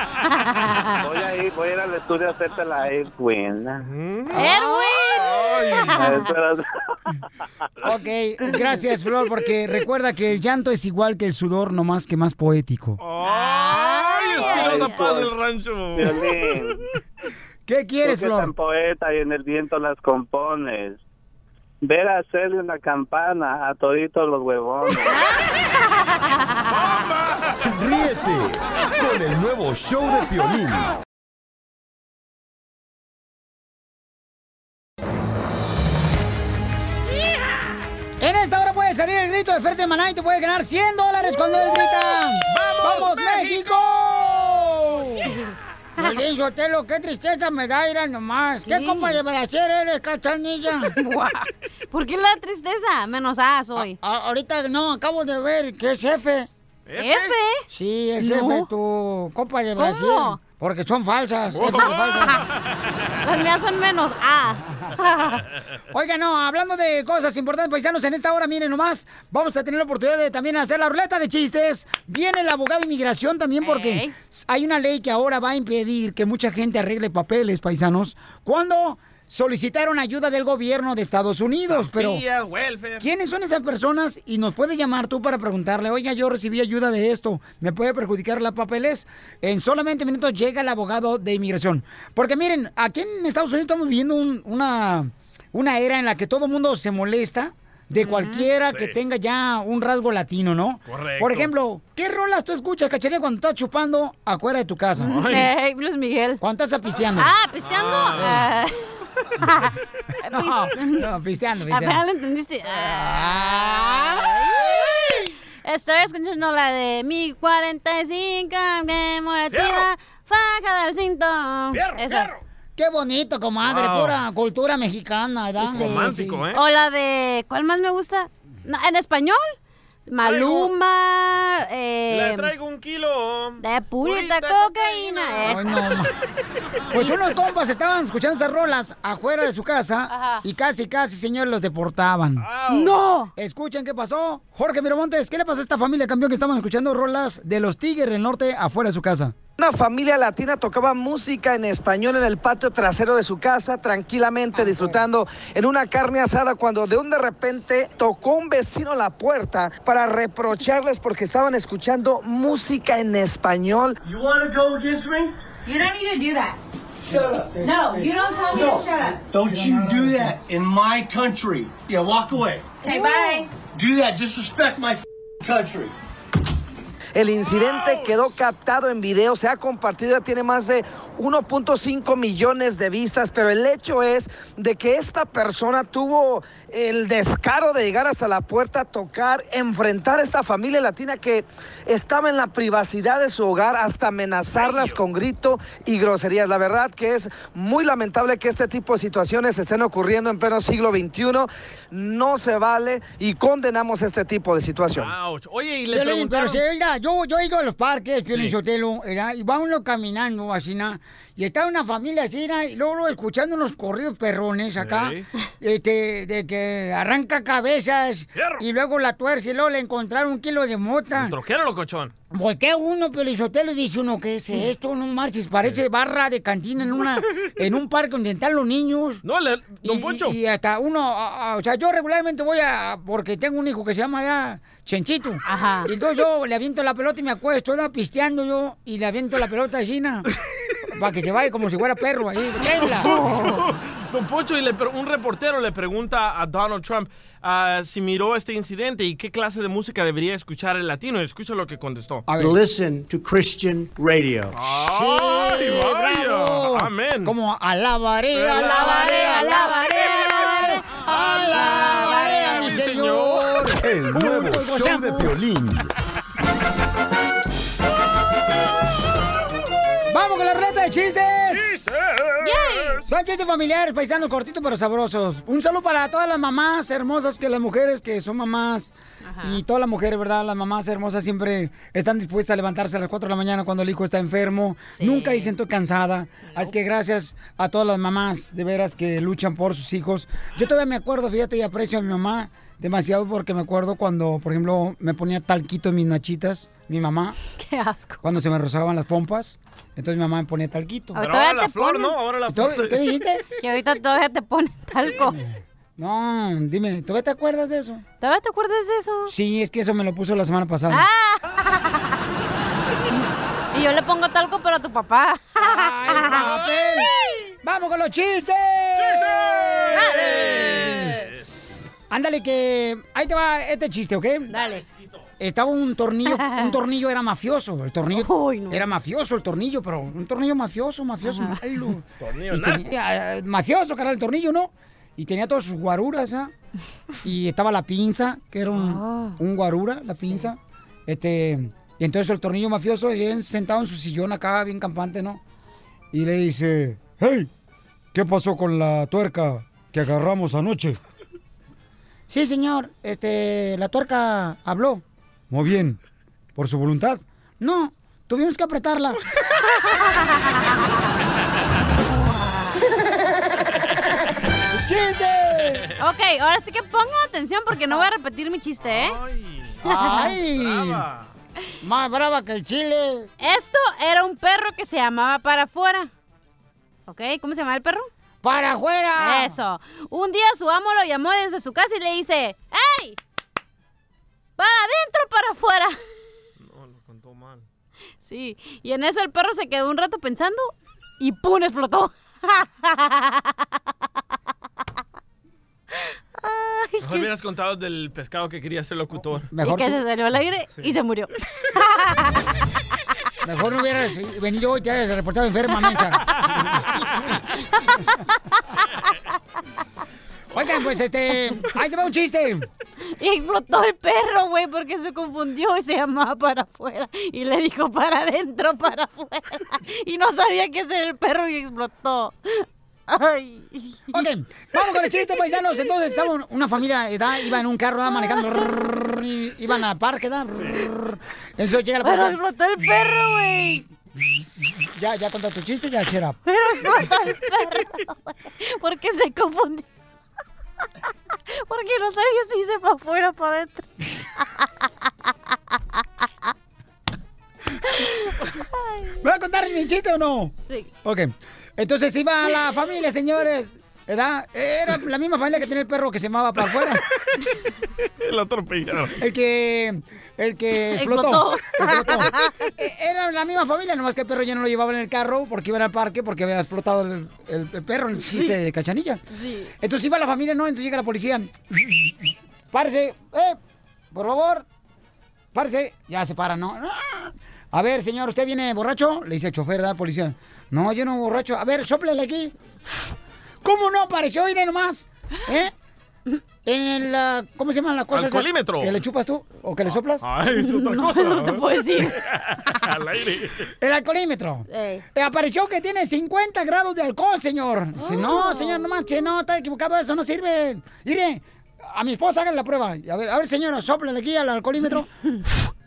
Voy a ir, voy a ir al estudio a hacerte la Edwin. ¡Erwin! [LAUGHS] Ok, gracias, Flor, porque recuerda que el llanto es igual que el sudor, nomás que más poético. ¡Ay, Espinosa Ay, Paz del Rancho! Violín. ¿Qué quieres, Flor? tan poeta y en el viento las compones. Ver a hacerle una campana a toditos los huevones. [LAUGHS] Ríete con el nuevo show de Piolín. Salir el grito de Fer de Maná y te puede ganar 100 dólares cuando él grita. ¡Vamos, México! Piolín Sotelo, qué tristeza me da ir a nomás. ¿Qué copa de brasier eres, cachanilla? [LAUGHS] ¿Por qué la tristeza? Menos A soy. A- ahorita no, acabo de ver que es F. ¿F? Sí, es No. F tu copa de ¿Cómo? Porque son falsas. F de falsas. [LAUGHS] Las mías son menos A. [LAUGHS] Oiga, no, hablando de cosas importantes, paisanos, en esta hora, miren nomás, vamos a tener la oportunidad de también hacer la ruleta de chistes. Viene el abogado de inmigración también porque hay una ley que ahora va a impedir que mucha gente arregle papeles, paisanos, cuando solicitaron ayuda del gobierno de Estados Unidos. Pero. ¿quiénes son esas personas? Y nos puede llamar tú para preguntarle, oiga, yo recibí ayuda de esto, ¿me puede perjudicar los papeles? En solamente minutos llega el abogado de inmigración. Porque miren, aquí en Estados Unidos estamos viviendo un- una, una era en la que todo el mundo se molesta de cualquiera que Sí. tenga ya un rasgo latino, ¿no? Correcto. Por ejemplo, ¿qué rolas tú escuchas, cacharilla, cuando estás chupando afuera de tu casa? Eh, Luis Miguel. Cuando estás pisteando. Ah, pisteando. Ah, Ah. No, [LAUGHS] no, pisteando, Apenas pisteando. lo entendiste. Ah. Estoy escuchando la de mi 45 demorativa, faja del cinto. Esas. Qué bonito, comadre, Wow. pura cultura mexicana, ¿verdad? Sí. Romántico, ¿eh? O la de, ¿cuál más me gusta? En español. Maluma. Eh, Le traigo un kilo. De purita cocaína. no. Pues unos compas estaban escuchando esas rolas afuera de su casa [LAUGHS] y casi, casi, señor, los deportaban. ¡No! Escuchen qué pasó. Jorge Miramontes, ¿qué le pasó a esta familia campeón que estaban escuchando rolas de los Tigres del Norte afuera de su casa? Una familia latina tocaba música en español en el patio trasero de su casa, tranquilamente disfrutando en una carne asada, cuando de un de repente tocó un vecino la puerta para reprocharles porque estaban escuchando música en español. You want to go against me? You don't need to do that. Shut up. No, you don't tell me No. to shut up. Don't you do that in my country. Yeah, walk away. Okay, bye. Do that. Disrespect my country. El incidente quedó captado en video, se ha compartido, ya tiene más de 1.5 millones de vistas, pero el hecho es de que esta persona tuvo el descaro de llegar hasta la puerta, tocar, enfrentar a esta familia latina que estaba en la privacidad de su hogar, hasta amenazarlas con grito y groserías. La verdad que es muy lamentable que este tipo de situaciones estén ocurriendo en pleno siglo XXI. No se vale y condenamos este tipo de situación. Ouch. Oye, y le Piolín, pero preguntaron... si, oiga, yo, yo he ido a los parques, Piolín Sotelo, ¿verdad? y va uno caminando así, ¿na? Y está una familia así, y luego, luego escuchando unos corridos perrones acá, este, de que arranca cabezas, y luego la tuerce, y luego le encontraron un kilo de mota. Troquero locochón. Voltea uno, Piolizotelo, y dice uno, ¿qué es esto? No marches, parece barra de cantina en una en un parque donde están los niños. No, le, don y, Poncho. y hasta uno, a- a- o sea, yo regularmente voy a, porque tengo un hijo que se llama ya Chenchito. Ajá. Y entonces yo le aviento la pelota y me acuesto, ¿no? pisteando yo, y le aviento la pelota así, [LAUGHS] ¿no? Para que se vaya como si fuera perro ahí. Tráela. [LAUGHS] Don Poncho, y le un reportero le pregunta a Donald Trump ah, si miró este incidente y qué clase de música debería escuchar el latino. Escucha lo que contestó. Listen to Christian radio. Sí, bravo. Amén. Como alabaré, alabaré, alabaré, alabaré, alabaré a mi Señor. El nuevo Juntos show gozamos. de Piolín. ¡Vamos con la reta de chistes! Son chistes familiares, paisanos, cortitos pero sabrosos. Un saludo para todas las mamás hermosas, que las mujeres que son mamás y todas las mujeres, ¿verdad? Las mamás hermosas siempre están dispuestas a levantarse a las 4 de la mañana cuando el hijo está enfermo. Nunca dicen estoy cansada. Así que gracias a todas las mamás, de veras, que luchan por sus hijos. Yo todavía me acuerdo, fíjate, y aprecio a mi mamá demasiado porque me acuerdo cuando, por ejemplo, me ponía talquito en mis nachitas, mi mamá. [LAUGHS] Qué asco. Cuando se me rozaban las pompas, entonces mi mamá me ponía talquito. Pero ahora Todavía la te flor, ponen. ¿no? Ahora la ¿Tú- flor. ¿Qué dijiste? [LAUGHS] Que ahorita todavía te ponen talco. No, dime, ¿todavía te acuerdas de eso? ¿Todavía te acuerdas de eso? Sí, es que eso me lo puso la semana pasada. [LAUGHS] Y yo le pongo talco, pero a tu papá. papel! ¡Vamos con los chistes! Ándale que ahí te va este chiste, ¿ok? Dale. Estaba un tornillo, [LAUGHS] un tornillo era mafioso, el tornillo era mafioso el tornillo, pero un tornillo mafioso, mafioso, malo. Tornillo Y tenía- eh, mafioso, cara, el tornillo, ¿no? Y tenía todas sus guaruras, ¿ah? Y estaba la pinza, que era un, un guarura, la pinza. Este, y entonces el tornillo mafioso, bien sentado en su sillón acá, bien campante, ¿no? Y le dice, hey, ¿qué pasó con la tuerca que agarramos anoche? Sí, señor, este, la tuerca habló. Muy bien, ¿por su voluntad? No, tuvimos que apretarla. [LAUGHS] ¡Chiste! Ok, ahora sí que pongo atención porque no voy a repetir mi chiste, ¿eh? ¡Ay! Más brava que el chile. Esto era un perro que se llamaba Para Afuera. ¿Ok? ¿Cómo se llama el perro? ¡Para afuera! Eso. Un día su amo lo llamó desde su casa y le dice, ¡Ey! ¡Para adentro, para afuera! No, lo contó mal. Sí, y en eso el perro se quedó un rato pensando y ¡pum! explotó. Mejor hubieras contado del pescado que quería ser locutor. y que se salió al aire y se murió. [LAUGHS] Mejor no hubieras venido hoy, te hayas reportado enferma, mensa. Oigan, pues este. ¡Ahí te va un chiste! Y explotó el perro, güey, porque se confundió y se llamaba para afuera. Y le dijo para adentro, para afuera. Y no sabía qué hacer el perro y explotó. Ay. Ok, vamos con el chiste, paisanos. Entonces, estaba un- una familia, iba en un carro, ¿verdad? manejando. y Iban al parque. Rrrr. Entonces llega la policía. explotó el perro, güey. Ya, ya conta tu chiste, ya, chera. Pero explotó el perro, Porque se confundió. Porque no sabía si se para afuera o para adentro. ¿Me va a contar mi chiste o no? Sí. Ok. Entonces iba la familia, señores. ¿Verdad? Era la misma familia que tenía el perro que se llamaba para afuera. [LAUGHS] El atropellaron. El que. El que explotó. Explotó. Eh, Era la misma familia, nomás que el perro ya no lo llevaba en el carro porque iban al parque porque había explotado el, el- el perro en el chiste de cachanilla. Sí. Entonces iba la familia, no, entonces llega la policía. Párese, eh, por favor. Párese. Ya se para, ¿no? A ver, señor, ¿usted viene borracho? Le dice el chofer, ¿verdad, policía? No, yo no borracho. A ver, sóplele aquí. [SIGHS] ¿Cómo no apareció? Mire nomás. [GASPS] ¿Eh? En el, ah, ¿cómo se llama la cosa? esa Alcoholímetro. ¿Que le chupas tú? ¿O que le soplas? Ay, es otra No, [LAUGHS] cosa. no te puedo decir. [LAUGHS] Al aire. El alcoholímetro. Eh, apareció que tiene 50 grados de alcohol, señor. No, señor, no manche, no, está equivocado eso, no sirve. Mire, a mi esposa hagan la prueba. A ver, a ver, señora, soplale aquí al alcoholímetro. [LAUGHS]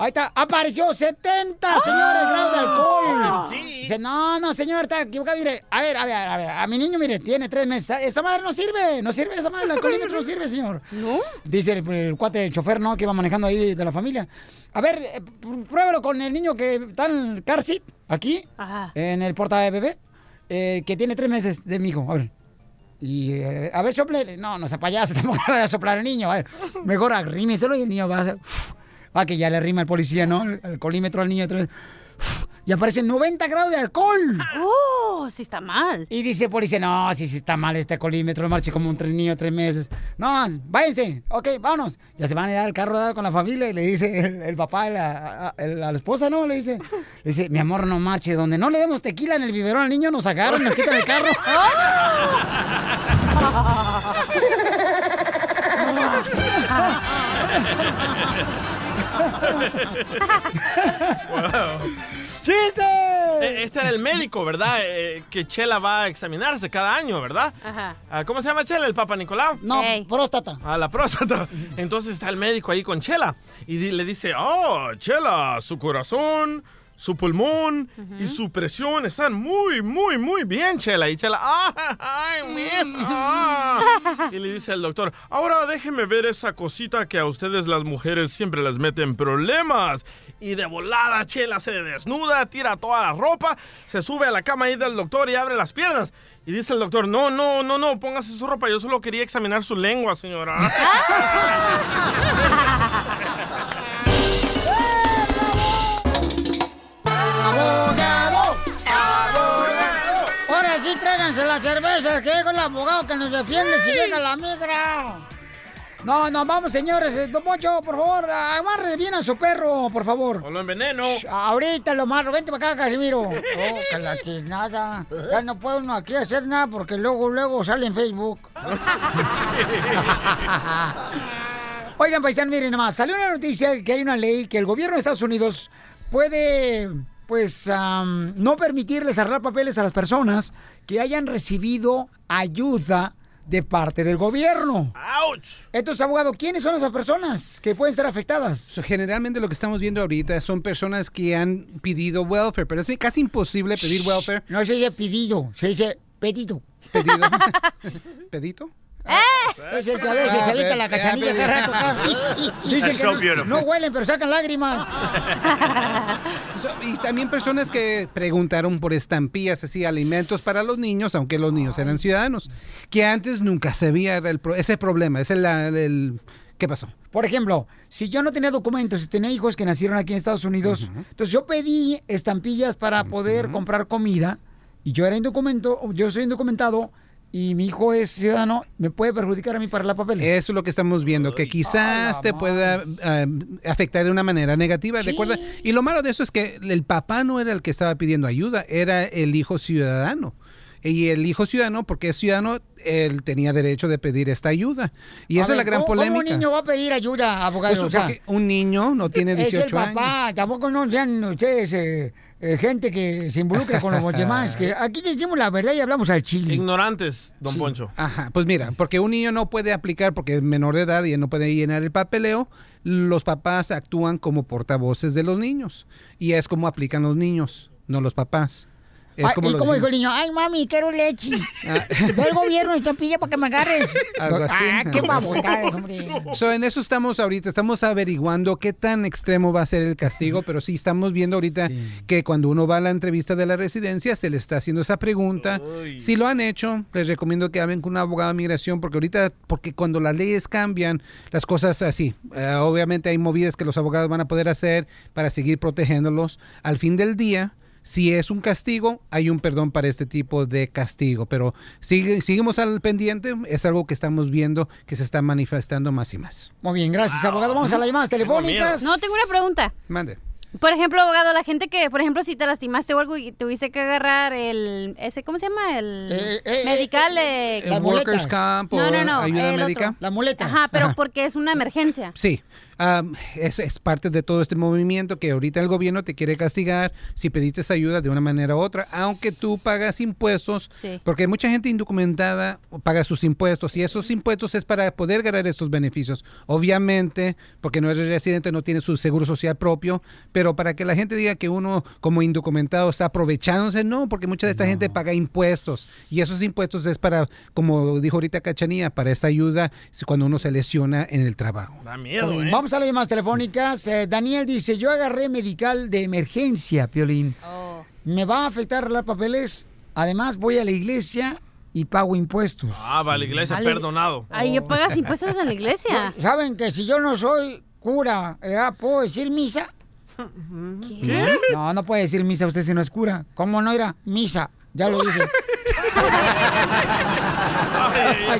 Ahí está, apareció 70, señores, grados de alcohol. Dice, no, no, señor, está equivocado. Mire, a ver, a ver, a ver, a mi niño, mire, tiene tres meses. Esa madre no sirve, no sirve, esa madre, el alcoholímetro no sirve, señor. ¿No? Dice el, el cuate, el chofer, ¿no? Que iba manejando ahí de la familia. A ver, eh, pr- pruébalo con el niño que está en el car seat, aquí, Ajá. en el porta de bebé, eh, que tiene tres meses de mi hijo. A ver. Y, eh, a ver, sople. No, no sea payaso, [LAUGHS] tampoco le voy a soplar al niño. A ver, mejor arrímeselo y el niño va a hacer... Ah, que ya le rima el policía, ¿no? El alcoholímetro al niño. otra vez. Y aparece 90 grados de alcohol. ¡Oh! Sí está mal. Y dice el policía, no, sí, sí está mal este alcoholímetro, marche como un tres niño tres meses. No, váyanse, ok, vámonos. Ya se van a ir al carro ¿verdad? con la familia y le dice el, el papá a la, a la esposa, ¿no? Le dice, le dice, mi amor, no marche, donde no le demos tequila en el biberón al niño, nos agarran, nos quitan el carro. [LAUGHS] [LAUGHS] ¡Chiste! Eh, Este era el médico, ¿verdad? Eh, que Chela va a examinarse cada año, ¿verdad? Ajá. Ah, ¿Cómo se llama Chela? ¿El Papa Nicolau? No, próstata. A la próstata. Entonces está el médico ahí con Chela y le dice, oh, Chela, su corazón, su pulmón y su presión están muy, muy, muy bien, Chela. Y Chela, ¡ay, ay, mija! Y le dice al doctor, ahora déjeme ver esa cosita que a ustedes las mujeres siempre les meten problemas. Y de volada, Chela se desnuda, tira toda la ropa, se sube a la cama ahí del doctor y abre las piernas. Y dice el doctor, no, no, no, no, póngase su ropa, yo solo quería examinar su lengua, señora. [LAUGHS] ¡Abogado! ¡Abogado! Ahora sí tráiganse la cerveza, que con el abogado que nos defiende si llega la migra. No, no, vamos, señores. Eh, Don Poncho, por favor, amarre bien a su perro, por favor. O lo enveneno. Ahorita lo amarro. Vente para acá, Casimiro. Oh, que la nada. Ya no puede uno aquí hacer nada porque luego, luego sale en Facebook. [LAUGHS] Oigan, paisanos, miren nomás. Salió una noticia que hay una ley que el gobierno de Estados Unidos puede, pues, am, no permitirles arreglar papeles a las personas que hayan recibido ayuda de parte del gobierno. ¡Auch! Entonces, abogado, ¿quiénes son esas personas que pueden ser afectadas? So, generalmente lo que estamos viendo ahorita son personas que han pedido welfare, pero es casi imposible pedir welfare. No se dice pedido, se dice pedido. ¿Pedido? [LAUGHS] ¿Pedito? Es el que a veces Ah, se avienta pe- la cachanilla cada rato acá. [LAUGHS] Dicen That's que so no, beautiful. no huelen, pero sacan lágrimas. [LAUGHS] So, y también personas que preguntaron por estampillas, así, alimentos para los niños, aunque los niños eran ciudadanos, que antes nunca se veía el ese problema, ese el, el- ¿Qué pasó? Por ejemplo, si yo no tenía documentos y tenía hijos que nacieron aquí en Estados Unidos, entonces yo pedí estampillas para poder comprar comida y yo era indocumento, yo soy indocumentado y mi hijo es ciudadano, me puede perjudicar a mí para la papel. Eso es lo que estamos viendo, que quizás te pueda afectar de una manera negativa, Sí. recuerda. Y lo malo de eso es que el papá no era el que estaba pidiendo ayuda, era el hijo ciudadano. Y el hijo ciudadano, porque es ciudadano, él tenía derecho de pedir esta ayuda. Y A esa es la gran ¿cómo- polémica. ¿Cómo un niño va a pedir ayuda, abogado? Pues, O sea, un niño no tiene 18 es el años. papá, tampoco no sean ustedes eh, eh, gente que se involucra con los demás. Que aquí decimos la verdad y hablamos al chile. Ignorantes, don Poncho. Ajá, pues mira, porque un niño no puede aplicar porque es menor de edad y no puede llenar el papeleo, los papás actúan como portavoces de los niños. Y es como aplican los niños, no los papás. Es Ay, como y lo como dijo el niño, ay mami, quiero leche. [LAUGHS] Del gobierno estampilla para que me agarres. Algo así. Ah, qué babotadas, hombre. [LAUGHS] So, en eso estamos ahorita, estamos averiguando qué tan extremo va a ser el castigo, pero sí estamos viendo ahorita que cuando uno va a la entrevista de la residencia se le está haciendo esa pregunta. Si lo han hecho, les recomiendo que hablen con un abogado de migración, porque ahorita, porque cuando las leyes cambian, las cosas así, eh, obviamente hay movidas que los abogados van a poder hacer para seguir protegiéndolos. Al fin del día, si es un castigo, hay un perdón para este tipo de castigo, pero sigue, seguimos al pendiente, es algo que estamos viendo que se está manifestando más y más. Muy bien, gracias, abogado. Vamos a las llamadas telefónicas. No, tengo una pregunta. Mande. Por ejemplo, abogado, la gente que, por ejemplo, si te lastimaste o algo y tuviste que agarrar el, ese, ¿cómo se llama? El Eh, eh, medical. eh, El workers' comp o No, no, no. ayuda médica. otro. La muleta. Ajá, pero Ajá. porque es una emergencia. Sí, es, es parte de todo este movimiento que ahorita el gobierno te quiere castigar si pediste ayuda de una manera u otra, aunque tú pagas impuestos, Sí. porque mucha gente indocumentada paga sus impuestos y esos impuestos es para poder ganar estos beneficios. Obviamente, porque no eres residente, no tienes su seguro social propio, pero para que la gente diga que uno como indocumentado está aprovechándose, no, porque mucha de esta gente paga impuestos y esos impuestos es para, como dijo ahorita Cachanía, para esta ayuda si- cuando uno se lesiona en el trabajo. Da bien, ¿eh? Vamos a las llamadas telefónicas. Eh, Daniel dice, yo agarré medical de emergencia, Piolín. Oh. Me va a afectar arreglar papeles. Además, voy a la iglesia y pago impuestos. Ah, va a la iglesia, Vale. perdonado. Ahí pagas impuestos en la iglesia. [LAUGHS] ¿Saben que si yo no soy cura, eh, ¿puedo decir misa? ¿Qué? No, no puede decir misa usted si no es cura. ¿Cómo no era? Misa. Ya lo dije. [LAUGHS]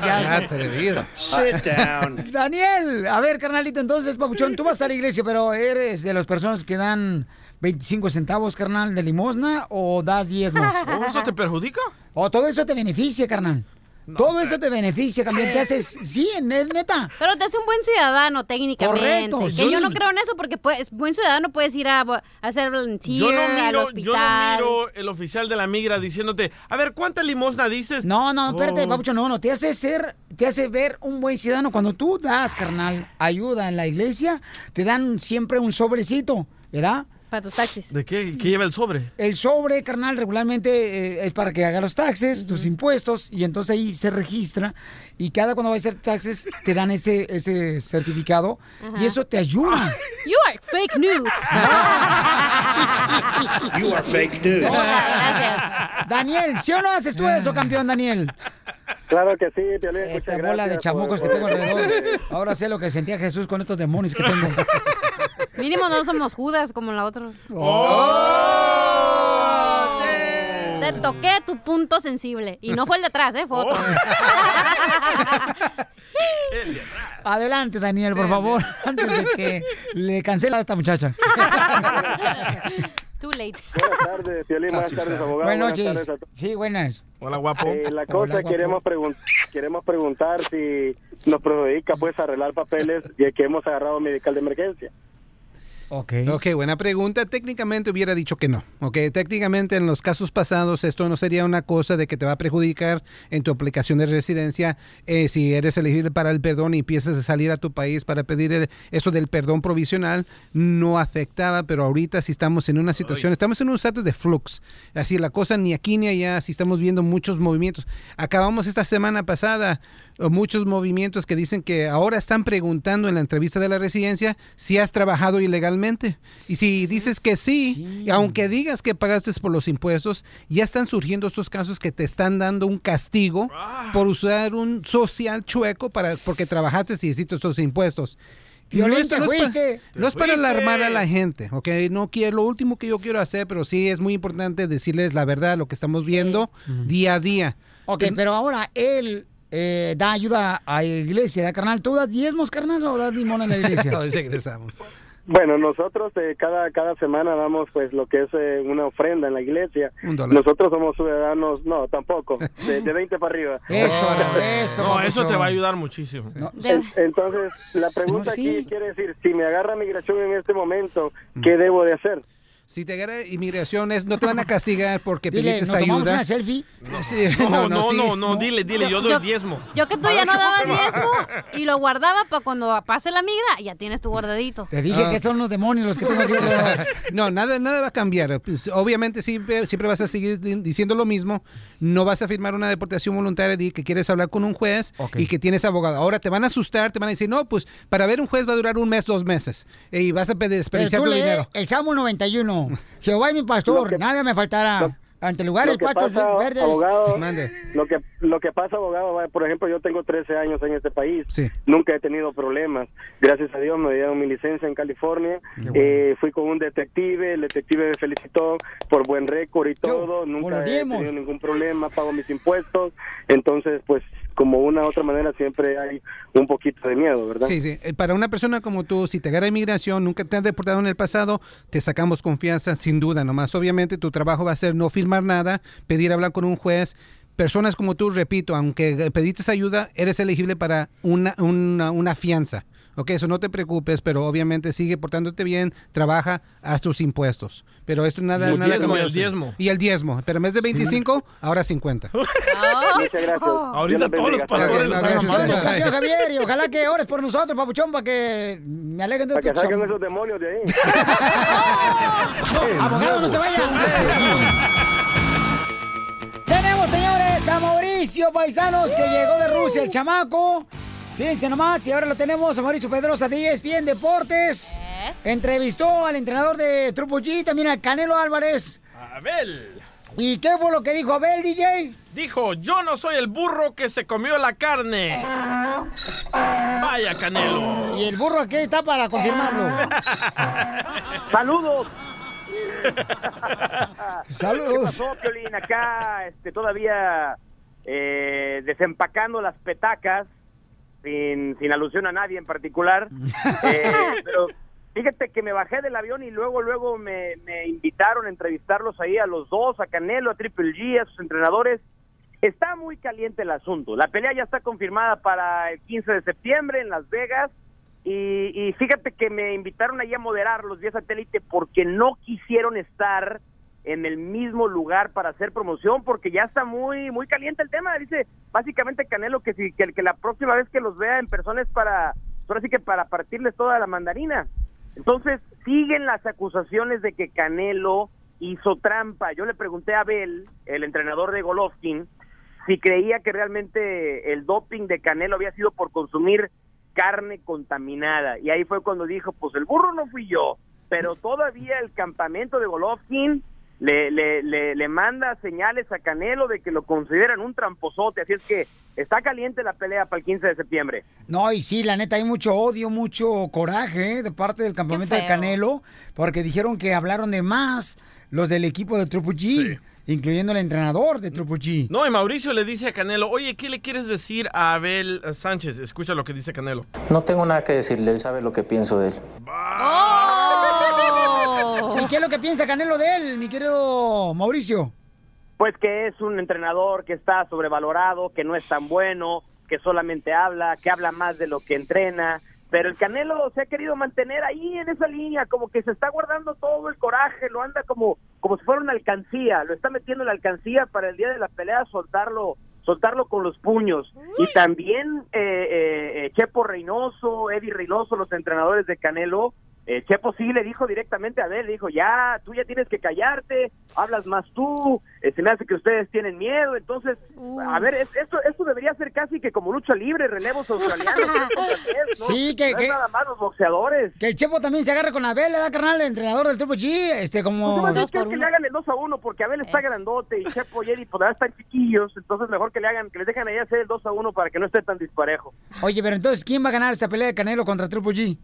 Ya, atrevido. Sit down. Daniel, a ver, carnalito, entonces, papuchón, tú vas a la iglesia, pero ¿eres de las personas que dan 25 centavos, carnal, de limosna o das diezmos? ¿Oh, ¿Eso te perjudica? O todo eso te beneficia, carnal. Todo eso te beneficia, campeón. Te haces, sí, en el neta. Pero te hace un buen ciudadano técnicamente. Correcto, que sí. yo no creo en eso porque puedes, buen ciudadano puedes ir a, a hacer volunteer Yo no, al miro, yo no hospital. miro el oficial de la migra diciéndote, a ver, ¿cuánta limosna dices? No, no, espérate, Oh. papucho, no, no. Te hace ser, te hace ver un buen ciudadano. Cuando tú das, carnal, ayuda en la iglesia, te dan siempre un sobrecito, ¿verdad? Para tus taxis. ¿De qué? ¿Qué lleva el sobre? El sobre, carnal, regularmente eh, es para que hagas los taxes, tus impuestos, y entonces ahí se registra. Y cada cuando vas a hacer taxes, te dan ese, ese certificado. Y eso te ayuda. You are fake news. [LAUGHS] You are fake news. Daniel, ¿sí o no haces tú eso, campeón, Daniel? Claro que sí, Piolín. Esta bola de chamucos por- que tengo alrededor. Ahora sé lo que sentía Jesús con estos demonios que tengo. [LAUGHS] Mínimo no somos Judas como la otra. Oh. Te toqué tu punto sensible. Y no fue el de atrás, ¿eh? Fue otro. [LAUGHS] Adelante, Daniel, por favor, antes de que le cancela a esta muchacha. Too late. Buenas tardes, Piolín. Buenas tardes, abogado. Buenas tardes a todos. Sí, buenas. Hola, guapo. Eh, la Hola, cosa guapo. queremos, pregun- queremos preguntar si nos perjudica pues arreglar papeles ya que hemos agarrado medical de emergencia. Ok. Ok, buena pregunta. Técnicamente hubiera dicho que no. Ok, técnicamente en los casos pasados esto no sería una cosa de que te va a perjudicar en tu aplicación de residencia eh, si eres elegible para el perdón y empiezas a salir a tu país para pedir el- eso del perdón provisional. No afectaba, pero ahorita si estamos en una situación, estamos en un estatus de flux. Así la cosa ni aquí ni allá, si estamos viendo muchos movimientos. Acabamos esta semana pasada muchos movimientos que dicen que ahora están preguntando en la entrevista de la residencia si has trabajado ilegalmente. Y si dices que sí, aunque digas que pagaste por los impuestos, ya están surgiendo estos casos que te están dando un castigo por usar un social chueco para porque trabajaste y hiciste estos impuestos. Es fuiste. no es para alarmar a la gente, ¿ok? No quiero, lo último que yo quiero hacer, pero sí es muy importante decirles la verdad, lo que estamos viendo día a día. Ok, pero ahora él eh, da ayuda a la iglesia, ¿da, carnal? ¿Tú das diezmos, carnal, o das limón a la iglesia? [LAUGHS] Hoy regresamos. Bueno, nosotros eh, cada cada semana damos pues lo que es eh, una ofrenda en la iglesia. Un dólar. Nosotros somos ciudadanos, no, tampoco, de, de 20 para arriba. [LAUGHS] Eso, [LAUGHS] eso. No, eso te va a ayudar muchísimo. En- Entonces, la pregunta aquí quiere decir, si me agarra migración en este momento, ¿qué debo de hacer? Si te agarra inmigración, es- no te van a castigar porque [LAUGHS] Dile, pediste ¿nos tomamos ayuda. una selfie? [LAUGHS] Sí, No, no, sí. no, no, dile, dile, yo doy diezmo. Yo que tú ya no dabas diezmo [LAUGHS] y lo guardaba para cuando pase la migra, ya tienes tu guardadito. Te dije Ah. que son los demonios los que tengo. No, nada, nada va a cambiar. Pues, obviamente siempre, siempre vas a seguir di- diciendo lo mismo. No vas a firmar una deportación voluntaria de que quieres hablar con un juez y que tienes abogado. Ahora te van a asustar, te van a decir, no, pues para ver un juez va a durar un mes, dos meses. Y vas a desperdiciar tu dinero. el Salmo 91. [LAUGHS] Jehová es mi pastor, nada me faltará. Ante lugares Lo que pastos pasa, verdes. abogado, lo que lo que pasa, abogado, por ejemplo, yo tengo 13 años en este país, Sí. nunca he tenido problemas. Gracias a Dios me dieron mi licencia en California. Eh, fui con un detective, el detective me felicitó por buen récord y todo. Nunca he tenido ningún problema, pago mis impuestos. Entonces, pues, como una u otra manera, siempre hay un poquito de miedo, ¿verdad? Sí, sí. Eh, Para una persona como tú, si te agarra inmigración, nunca te han deportado en el pasado, te sacamos confianza sin duda. Nomás, obviamente, tu trabajo va a ser no firmar nada, pedir hablar con un juez. Personas como tú, repito, aunque pediste ayuda, eres elegible para una, una, una fianza. Ok, eso no te preocupes, pero obviamente sigue portándote bien, trabaja, haz tus impuestos. Pero esto nada, Y el nada diezmo, el diezmo. Y el diezmo. Pero en vez de 25, ahora 50. [LAUGHS] Muchas gracias. Ahorita todos los pastores los Gracias. aman Eres más. campeón, Javier, y ojalá que ores por nosotros, papuchón, para que me aleguen de Para que tu salgan esos demonios de ahí. [LAUGHS] No, abogado, no se vaya. Tenemos, señores, a Mauricio Paisanos, que llegó de Rusia, el chamaco. Fíjense nomás, y ahora lo tenemos a Mauricio Pedrosa de ESPN Deportes. Entrevistó al entrenador de Trupo G, también al Canelo Álvarez. Abel. ¿Y qué fue lo que dijo Abel, DJ? Dijo, yo no soy el burro que se comió la carne. Vaya, Canelo. Y el burro aquí está para confirmarlo. [LAUGHS] Saludos. [LAUGHS] Saludos. ¿Qué pasó, Piolín? Acá este, todavía eh, desempacando las petacas, sin, sin alusión a nadie en particular. [LAUGHS] Eh, pero fíjate que me bajé del avión y luego, luego me, me invitaron a entrevistarlos ahí a los dos, a Canelo, a Triple G, a sus entrenadores. Está muy caliente el asunto. La pelea ya está confirmada para el 15 de septiembre en Las Vegas. Y, y fíjate que me invitaron ahí a moderar los 10 satélite porque no quisieron estar en el mismo lugar para hacer promoción porque ya está muy muy caliente el tema. Dice básicamente Canelo que si que, que la próxima vez que los vea en persona es para ahora sí que para partirles toda la mandarina. Entonces siguen las acusaciones de que Canelo hizo trampa. Yo le pregunté a Abel, el entrenador de Golovkin, si creía que realmente el doping de Canelo había sido por consumir carne contaminada. Y ahí fue cuando dijo, pues el burro no fui yo, pero todavía el campamento de Golovkin le, le, le, le manda señales a Canelo de que lo consideran un tramposote. Así es que está caliente la pelea para el 15 de septiembre. No, y sí, la neta, hay mucho odio, mucho coraje ¿eh? de parte del campamento de. Canelo, porque dijeron que hablaron de más los del equipo de Triple G, incluyendo el entrenador de Triple G. No, y Mauricio le dice a Canelo, oye, ¿qué le quieres decir a Abel Sánchez? Escucha lo que dice Canelo. No tengo nada que decirle, él sabe lo que pienso de él. ¿Y qué es lo que piensa Canelo de él, mi querido Mauricio? Pues que es un entrenador que está sobrevalorado, que no es tan bueno, que solamente habla, que habla más de lo que entrena. Pero el Canelo se ha querido mantener ahí en esa línea, como que se está guardando todo el coraje, lo anda como, como si fuera una alcancía, lo está metiendo en la alcancía para el día de la pelea soltarlo, soltarlo con los puños. Y también eh, eh, eh, Chepo Reynoso, Eddie Reynoso, los entrenadores de Canelo, eh, Chepo sí le dijo directamente a él, le dijo, ya, tú ya tienes que callarte, hablas más tú, eh, se me hace que ustedes tienen miedo, entonces, a ver, es- esto, esto debería ser casi que como lucha libre, relevos australianos. [LAUGHS] ¿no? Sí, que- No que- es nada más los boxeadores. Que el Chepo también se agarre con Abel, ¿verdad, carnal? El entrenador del Triple G, este, como... Pues, ¿sabes qué? que le hagan el 2 a 1 porque Abel está grandote y Chepo y Eddie pues, están chiquillos, entonces mejor que le hagan, que les dejen ahí hacer el 2 a 1 para que no esté tan disparejo. Oye, pero entonces, ¿quién va a ganar esta pelea de Canelo contra Triple G?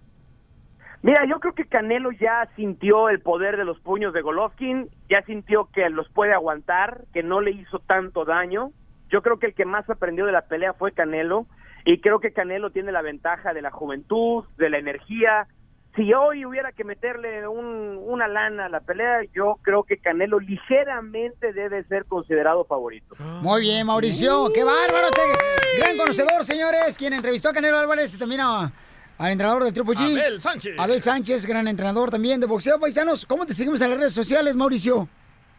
Mira, yo creo que Canelo ya sintió el poder de los puños de Golovkin, ya sintió que los puede aguantar, que no le hizo tanto daño. Yo creo que el que más aprendió de la pelea fue Canelo y creo que Canelo tiene la ventaja de la juventud, de la energía. si hoy hubiera que meterle un- una lana a la pelea, yo creo que Canelo ligeramente debe ser considerado favorito. Muy bien, Mauricio. ¡Qué bárbaro! Este gran conocedor, señores. Quien entrevistó a Canelo Álvarez y también a- al entrenador del Triple G. Abel Sánchez. Abel Sánchez, gran entrenador también de boxeo. Paisanos, ¿cómo te seguimos en las redes sociales, Mauricio?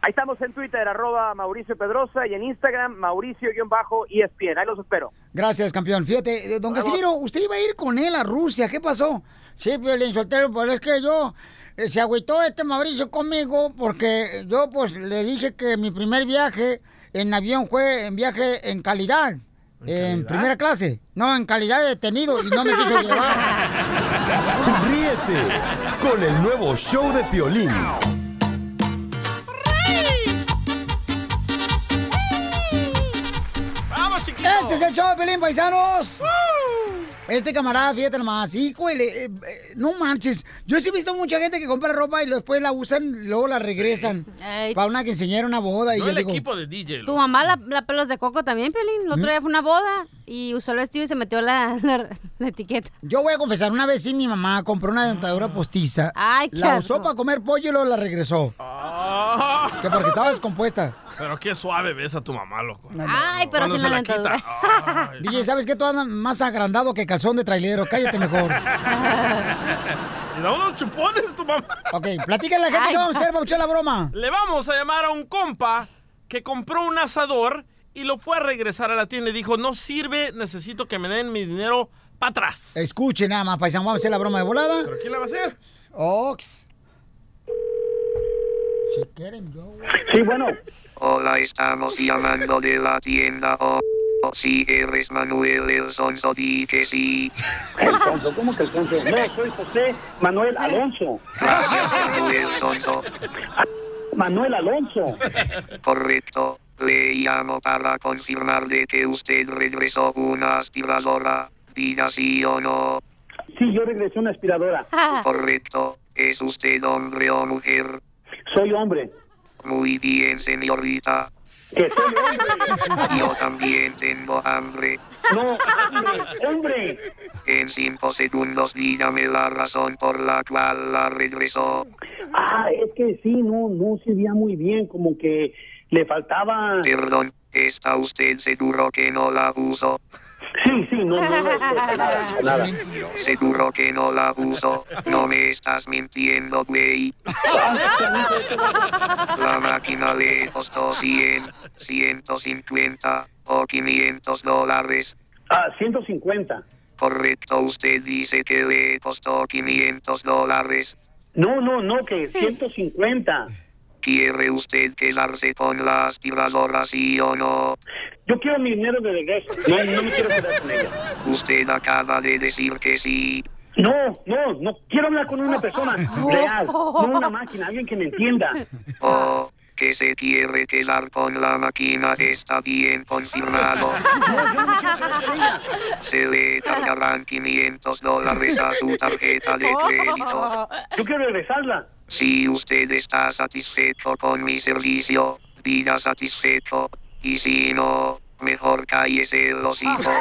Ahí estamos en Twitter, arroba Mauricio Pedrosa, y en Instagram, Mauricio-ESPN. Ahí los espero. Gracias, campeón. Fíjate, eh, don Casimiro, usted iba a ir con él a Rusia. ¿Qué pasó? Sí, Piolín Sotelo, pero es que yo... eh, Se agüitó este Mauricio conmigo porque yo pues le dije que mi primer viaje en avión fue en viaje en calidad. En, primera clase. No, en calidad de detenido y no me quiso [LAUGHS] llevar. Ríete con el nuevo show de Piolín. ¡Vamos, chiquito! Este es el show de Pelín, paisanos. Este camarada, fíjate nomás, híjole, eh, eh, no marches. Yo sí he visto mucha gente que compra ropa y después la usan y luego la regresan. Para una quinceañera, una boda. Y No yo el digo, equipo de DJ. Tu mamá la, la pelos de coco también, Piolín. El otro ¿Mm? día fue una boda y usó el vestido y se metió la, [LAUGHS] la, la etiqueta. Yo voy a confesar, una vez sí mi mamá compró una dentadura postiza. Ay, qué La asco. usó para comer pollo y luego la regresó. Ah. Que porque estaba descompuesta. Pero qué suave ves a tu mamá, loco. Ay, pero sin la dentadura. DJ, ¿sabes qué? Tú andas más agrandado que calzón de trailero. Cállate mejor. [LAUGHS] Y da unos chupones tu mamá. Ok, platícale a la gente qué vamos a hacer, Pauchón, la broma. Le vamos a llamar a un compa que compró un asador y lo fue a regresar a la tienda y dijo, no sirve, necesito que me den mi dinero para atrás. Escuchen nada más, paisano. Vamos a hacer la broma de volada. ¿Pero quién la va a hacer? Ox. Si quieren, yo. Sí, bueno. Hola, estamos llamando de la tienda O. o Si eres Manuel el Sonso, di que sí. Alfonso, ¿cómo que Alfonso? No, [LAUGHS] soy José Manuel Alonso. Manuel Sonso. Manuel Alonso. Correcto. Le llamo para confirmar de que usted regresó una aspiradora. Diga sí o no. Sí, yo regresé una aspiradora. [LAUGHS] Correcto. ¿Es usted hombre o mujer? Soy hombre. Muy bien, señorita. Que soy hombre. [LAUGHS] Yo también tengo hambre. No, hombre, hombre. En cinco segundos dígame la razón por la cual la regresó. Ah, es que sí, no, no se veía muy bien, como que le faltaba... Perdón, ¿está usted seguro que no la uso? Sí, sí, no, no, no, no, nada, nada. Seguro que no la uso. No me estás mintiendo, güey. La máquina le costó 100, 150 o 500 dólares. Ah, 150. Correcto, usted dice que le costó 500 dólares. No, no, no, que 150. ¿Quiere usted quedarse con la aspiradora, sí o no? Yo quiero mi dinero de regreso. No, no me quiero quedar con ella. Usted acaba de decir que sí. No, no, no quiero hablar con una persona real, no una máquina, alguien que me entienda. O que se quiere quedar con la máquina está bien confirmado. Se le cargarán 500 dólares a su tarjeta de crédito. Yo quiero regresarla. Si usted está satisfecho con mi servicio, diga satisfecho. Y si no, mejor cállese el hocico. [LAUGHS]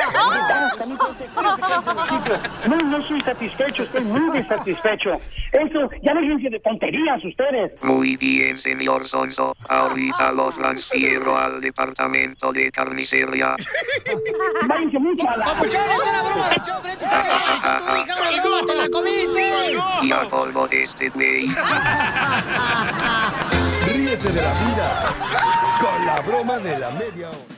No, no soy satisfecho, estoy muy desatisfecho. Eso, ya déjense de tonterías ustedes. Muy bien, señor Sonso. Ahorita lo transfiero al departamento de carnicería. Váyanse mucho a la... Papuchón, es una broma de show, Brett, estás en tu hija, una broma, te la comiste. Y a polvo de este güey. [LAUGHS] Ríete de la vida con la broma de la media hora.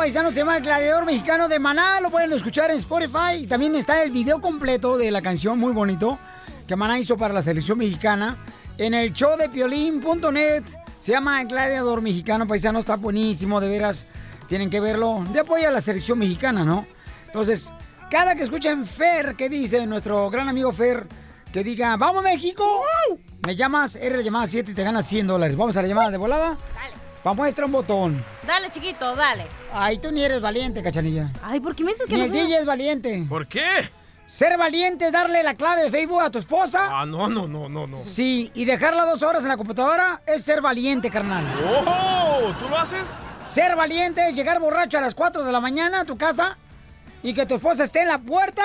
Paisano, se llama El Gladiador Mexicano de Maná. Lo pueden escuchar en Spotify. Y también está el video completo de la canción, muy bonito, que Maná hizo para la selección mexicana. En el show de piolín.net se llama El Gladiador Mexicano, paisano. Está buenísimo, de veras. Tienen que verlo. De apoyo a la selección mexicana, ¿no? Entonces, cada que escuchen Fer, que dice nuestro gran amigo Fer, que diga, ¡Vamos, México! Me llamas, eres la llamada 7 y te ganas 100 dólares. Vamos a la llamada de volada. Pa' muestra un botón. Dale, chiquito, dale. Ay, tú ni eres valiente, cachanilla. Ay, ¿por qué me dices que Ni no el soy- DJ es valiente. ¿Por qué? Ser valiente es darle la clave de Facebook a tu esposa. Ah, no, no, no, no, no. Sí, y dejarla dos horas en la computadora es ser valiente, carnal. ¡Oh! ¿Tú lo haces? Ser valiente es llegar borracho a las 4 de la mañana a tu casa y que tu esposa esté en la puerta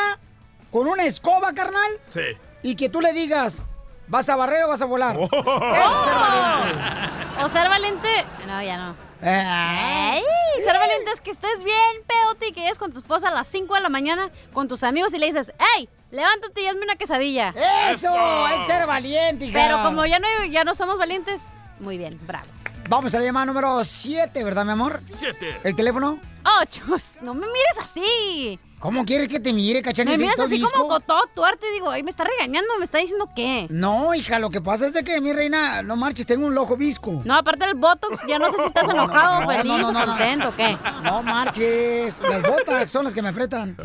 con una escoba, carnal, Sí. y que tú le digas, ¿vas a barrer o vas a volar? Oh. Eso es ser valiente. O ser valiente. No, ya no. Ay, ser valiente es que estés bien pedote y que llegues con tu esposa a las 5 de la mañana con tus amigos y le dices, ¡Ey! Levántate y hazme una quesadilla. Eso, es ser valiente, hija. Pero como ya no, ya no somos valientes, muy bien, bravo. Vamos a la llamada número 7, ¿verdad, mi amor? Siete. ¿El teléfono? Ocho. No me mires así. ¿Cómo quieres que te mire, cachanilla? Me miras así visco? como con todo tuerte y digo, ay, me está regañando, me está diciendo qué. No, hija, lo que pasa es de que mi reina, no marches, tengo un ojo visco. No, aparte del Botox, ya no sé si estás enojado, no, feliz no, no, o no, no. contento o qué. No marches, las botas son las que me apretan.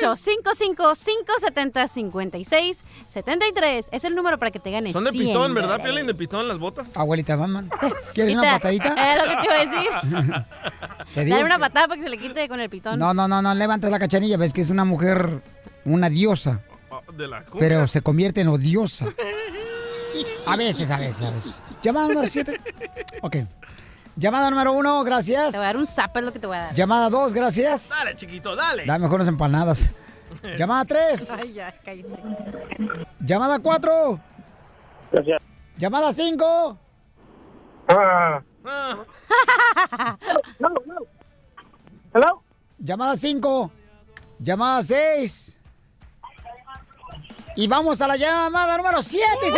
8 55 570 56 73 es el número para que te ganes. Son de 100 pitón, ¿verdad. Piolín? ¿De pitón las botas? Abuelita, mamá. [LAUGHS] ¿Quieres una patadita? Es lo que te iba a decir. [LAUGHS] [LAUGHS] Dale una patada para que se le quite con el pitón. No, no, no, no, levantas la cachanilla, ves que es una mujer, una diosa, Oh, De la cumbia. pero se convierte en odiosa. A veces, a veces, a veces. Llamada número 7. Ok. Llamada número 1, gracias. Te voy a dar un zap, es lo que te voy a dar. Llamada 2, gracias. Dale, chiquito, dale. Dame mejor unas empanadas. [LAUGHS] Llamada 3. Ay, ya, cállate. Llamada 4. Gracias. Llamada 5. Ah. No, no. Hello. Llamada 5. Llamada 6. Y vamos a la llamada número 7. ¡Se va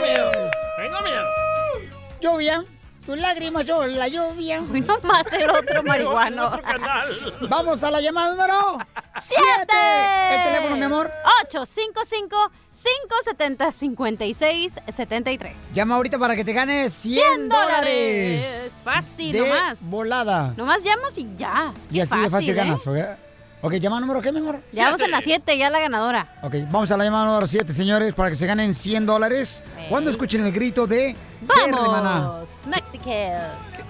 miedo. haciendo! Tengo miedo. Lluvia. Tus lágrimas son la lluvia. [LAUGHS] No más el otro marihuano. Otro canal. Vamos a la llamada número 7. ¡Siete! El teléfono, mi amor. 855 570 56 73 Llama ahorita para que te ganes 100 dólares. Fácil, de nomás. volada. Nomás llamas y ya. Y así de fácil ¿eh? ganas, ¿ok? Ok, llama número qué, mi amor. Ya vamos en la 7, ya la ganadora. Ok, vamos a la llamada número 7, señores, para que se ganen 100 dólares. Cuando escuchen el grito de. Vamos, México.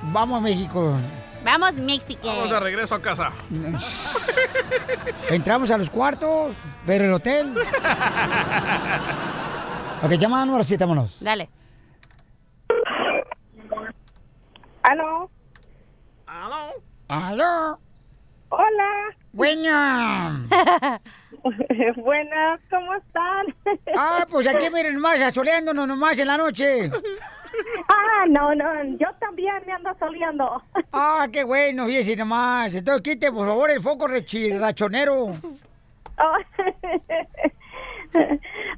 Vamos, México. Vamos, México. Vamos de regreso a casa. [LAUGHS] Entramos a los cuartos, pero el hotel. [LAUGHS] Ok, llamada número 7, vámonos. Dale. ¿Aló? ¿Aló? ¡Aló! Hola. ¡Buena! [LAUGHS] Buenas, ¿cómo están? [LAUGHS] Ah, pues aquí miren nomás, asoleándonos nomás en la noche. Ah, no, no, yo también me ando soleando. [LAUGHS] Ah, qué bueno, fíjese nomás. Entonces quite, por favor, el foco rachonero.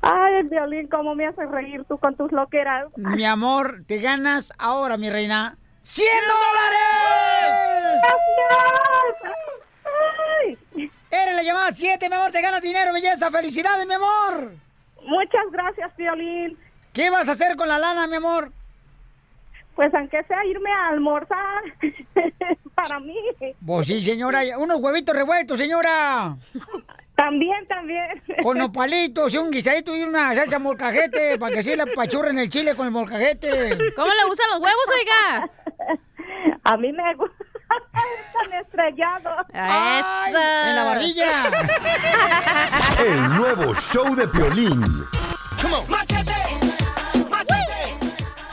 Ay, Violín, cómo me haces reír tú con tus loqueras. Mi amor, te ganas ahora, mi reina. ¡100 dólares! Ay, Eres la llamada 7, mi amor, te ganas dinero, belleza. ¡Felicidades, mi amor! muchas gracias, Violín. ¿Qué vas a hacer con la lana, mi amor? Pues aunque sea irme a almorzar [LAUGHS] para mí. Pues sí, señora, unos huevitos revueltos, señora. También, también. Con los palitos y un guisadito y una salsa molcajete para que sí le pachurren el chile con el molcajete. ¿Cómo le gustan los huevos, oiga? [LAUGHS] A mí me gusta. Están estrellados. Ay, en la barbilla. [LAUGHS] El nuevo show de Piolín.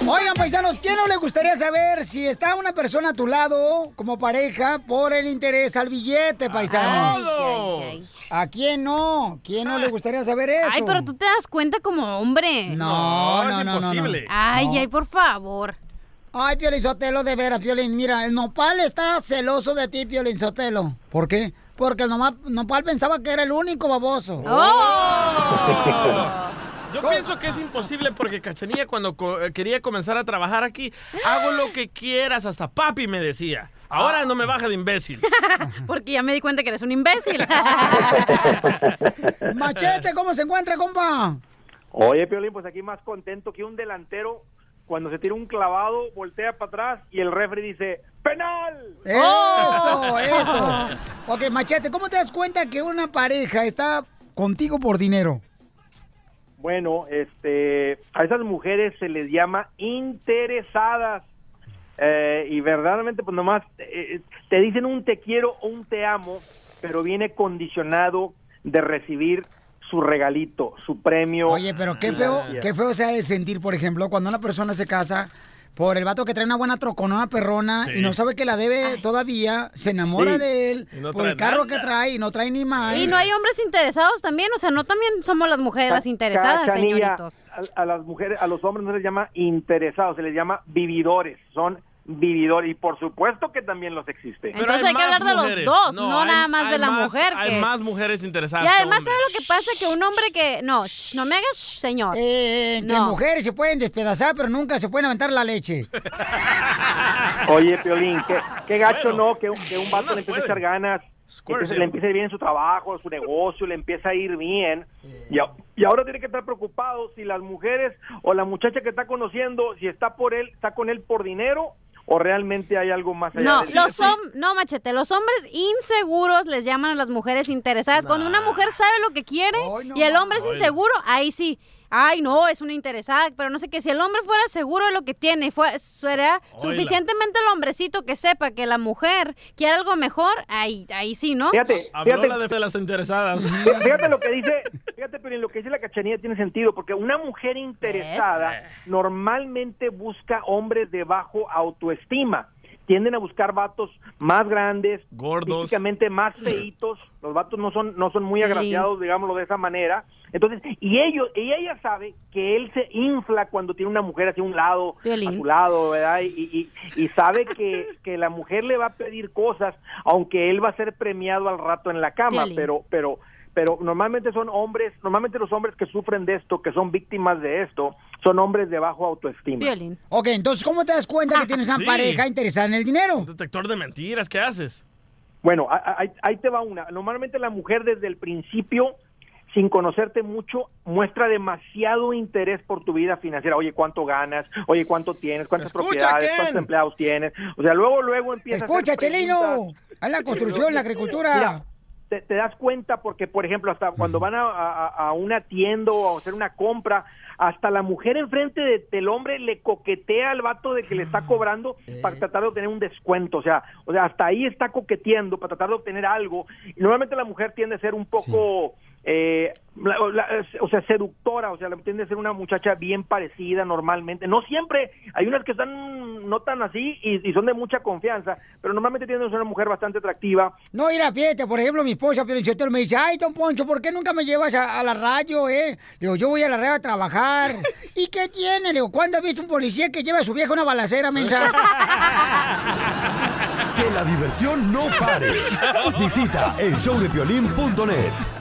Oigan, paisanos, ¿quién no le gustaría saber si está una persona a tu lado como pareja por el interés al billete, paisanos? Ay, ay, ay. ¿A quién no? ¿Quién no le gustaría saber eso? Ay, pero tú te das cuenta como hombre. No, No, no, es no, no, no. imposible. Ay, No. ay, por favor. Ay, Piolín Sotelo, de veras, Piolín. Mira, el nopal está celoso de ti, Piolín Sotelo. ¿Por qué? Porque el nopal pensaba que era el único baboso. ¡Oh! Yo pienso que es imposible porque Cachanilla cuando co- eh, quería comenzar a trabajar aquí, hago lo que quieras, hasta papi me decía. Ahora no me baja de imbécil. [LAUGHS] Porque ya me di cuenta que eres un imbécil. [LAUGHS] Machete, ¿cómo se encuentra, compa? Oye, Piolín, pues aquí más contento que un delantero cuando se tira un clavado, voltea para atrás y el refri dice ¡Penal! Eso, eso. [LAUGHS] Ok, Machete, ¿cómo te das cuenta que una pareja está contigo por dinero? Bueno, este, a esas mujeres se les llama interesadas. eh, y verdaderamente pues nomás eh, te dicen un te quiero o un te amo, pero viene condicionado de recibir su regalito, su premio. Oye, pero qué feo, qué feo se ha de sentir, por ejemplo, cuando una persona se casa por el vato que trae una buena trocona, una perrona, y no sabe que la debe todavía, se enamora Sí. de él, no por el carro que trae y no trae ni más. Y no hay hombres interesados también, o sea, no también somos las mujeres las interesadas, Cachanilla, señoritos. A, a las mujeres, a los hombres no se les llama interesados, se les llama vividores, son vividores y por supuesto que también los existe. Entonces hay que hablar de los dos, no, nada más de la mujer. Hay que- más mujeres interesadas. Y además. ¿sabes lo que pasa? Que un hombre que... No, shh, no me hagas shh, señor. Eh, entre No. mujeres se pueden despedazar, pero nunca se pueden aventar la leche. [LAUGHS] Oye, Piolín, qué, qué gacho, ¿no? Que, un- que un vato le empiece a echar ganas, sí. le empiece a ir bien en su trabajo, su negocio, le empieza a ir bien. Y, a- y ahora tiene que estar preocupado si las mujeres o la muchacha que está conociendo, si está por él, está con él por dinero o realmente hay algo más allá No, de los hom- no, machete, los hombres inseguros les llaman a las mujeres interesadas. Cuando una mujer sabe lo que quiere y el hombre es inseguro, ahí sí. Ay, no, es una interesada, pero no sé qué. Si el hombre fuera seguro de lo que tiene y fuera, fuera suficientemente el hombrecito que sepa que la mujer quiere algo mejor, ahí, ahí sí, ¿no? Fíjate, Habló fíjate. la de, las interesadas. [LAUGHS] Fíjate lo que dice, fíjate, pero lo que dice la cachanilla tiene sentido, porque una mujer interesada normalmente busca hombres de bajo autoestima. Tienden a buscar vatos más grandes, gordos, físicamente más feitos. Los vatos no son no son muy Sí. agraciados, digámoslo de esa manera. Entonces, y ellos y ella sabe que él se infla cuando tiene una mujer hacia un lado, a su lado, ¿verdad? Y, y, y sabe que, que la mujer le va a pedir cosas, aunque él va a ser premiado al rato en la cama, pero pero pero normalmente son hombres, normalmente los hombres que sufren de esto, que son víctimas de esto, son hombres de bajo autoestima. Ok, entonces, ¿cómo te das cuenta que tienes una [LAUGHS] Sí. pareja interesada en el dinero? Detector de mentiras, ¿qué haces? Bueno, ahí, ahí te va una. Normalmente la mujer desde el principio, sin conocerte mucho, muestra demasiado interés por tu vida financiera. Oye, ¿cuánto ganas? Oye, ¿cuánto tienes? ¿Cuántas Escucha, propiedades? Ken. ¿Cuántos empleados tienes? O sea, luego, luego empieza Escucha, a Chelino, a la construcción, la agricultura. Mira, te, te das cuenta porque, por ejemplo, hasta cuando van a, a- a una tienda o a hacer una compra, hasta la mujer enfrente de- del hombre le coquetea al vato de que le está cobrando para tratar de obtener un descuento. O sea, o sea, hasta ahí está coqueteando para tratar de obtener algo. Y normalmente la mujer tiende a ser un poco... eh, la- la- o sea, seductora, o sea, tiende a ser una muchacha bien parecida normalmente. No siempre, hay unas que están no tan así y, y son de mucha confianza, pero normalmente tiende a ser una mujer bastante atractiva. No, mira, fíjate, por ejemplo, mi esposa, Pio Lichotelo, me dice, ay, don Poncho, ¿por qué nunca me llevas a, a la radio, eh? Digo, yo voy a la radio a trabajar. [LAUGHS] ¿Y qué tiene? Le digo, ¿cuándo has visto un policía que lleva a su vieja una balacera, mensa? [LAUGHS] Que la diversión no pare. Visita el showdepiolín.net.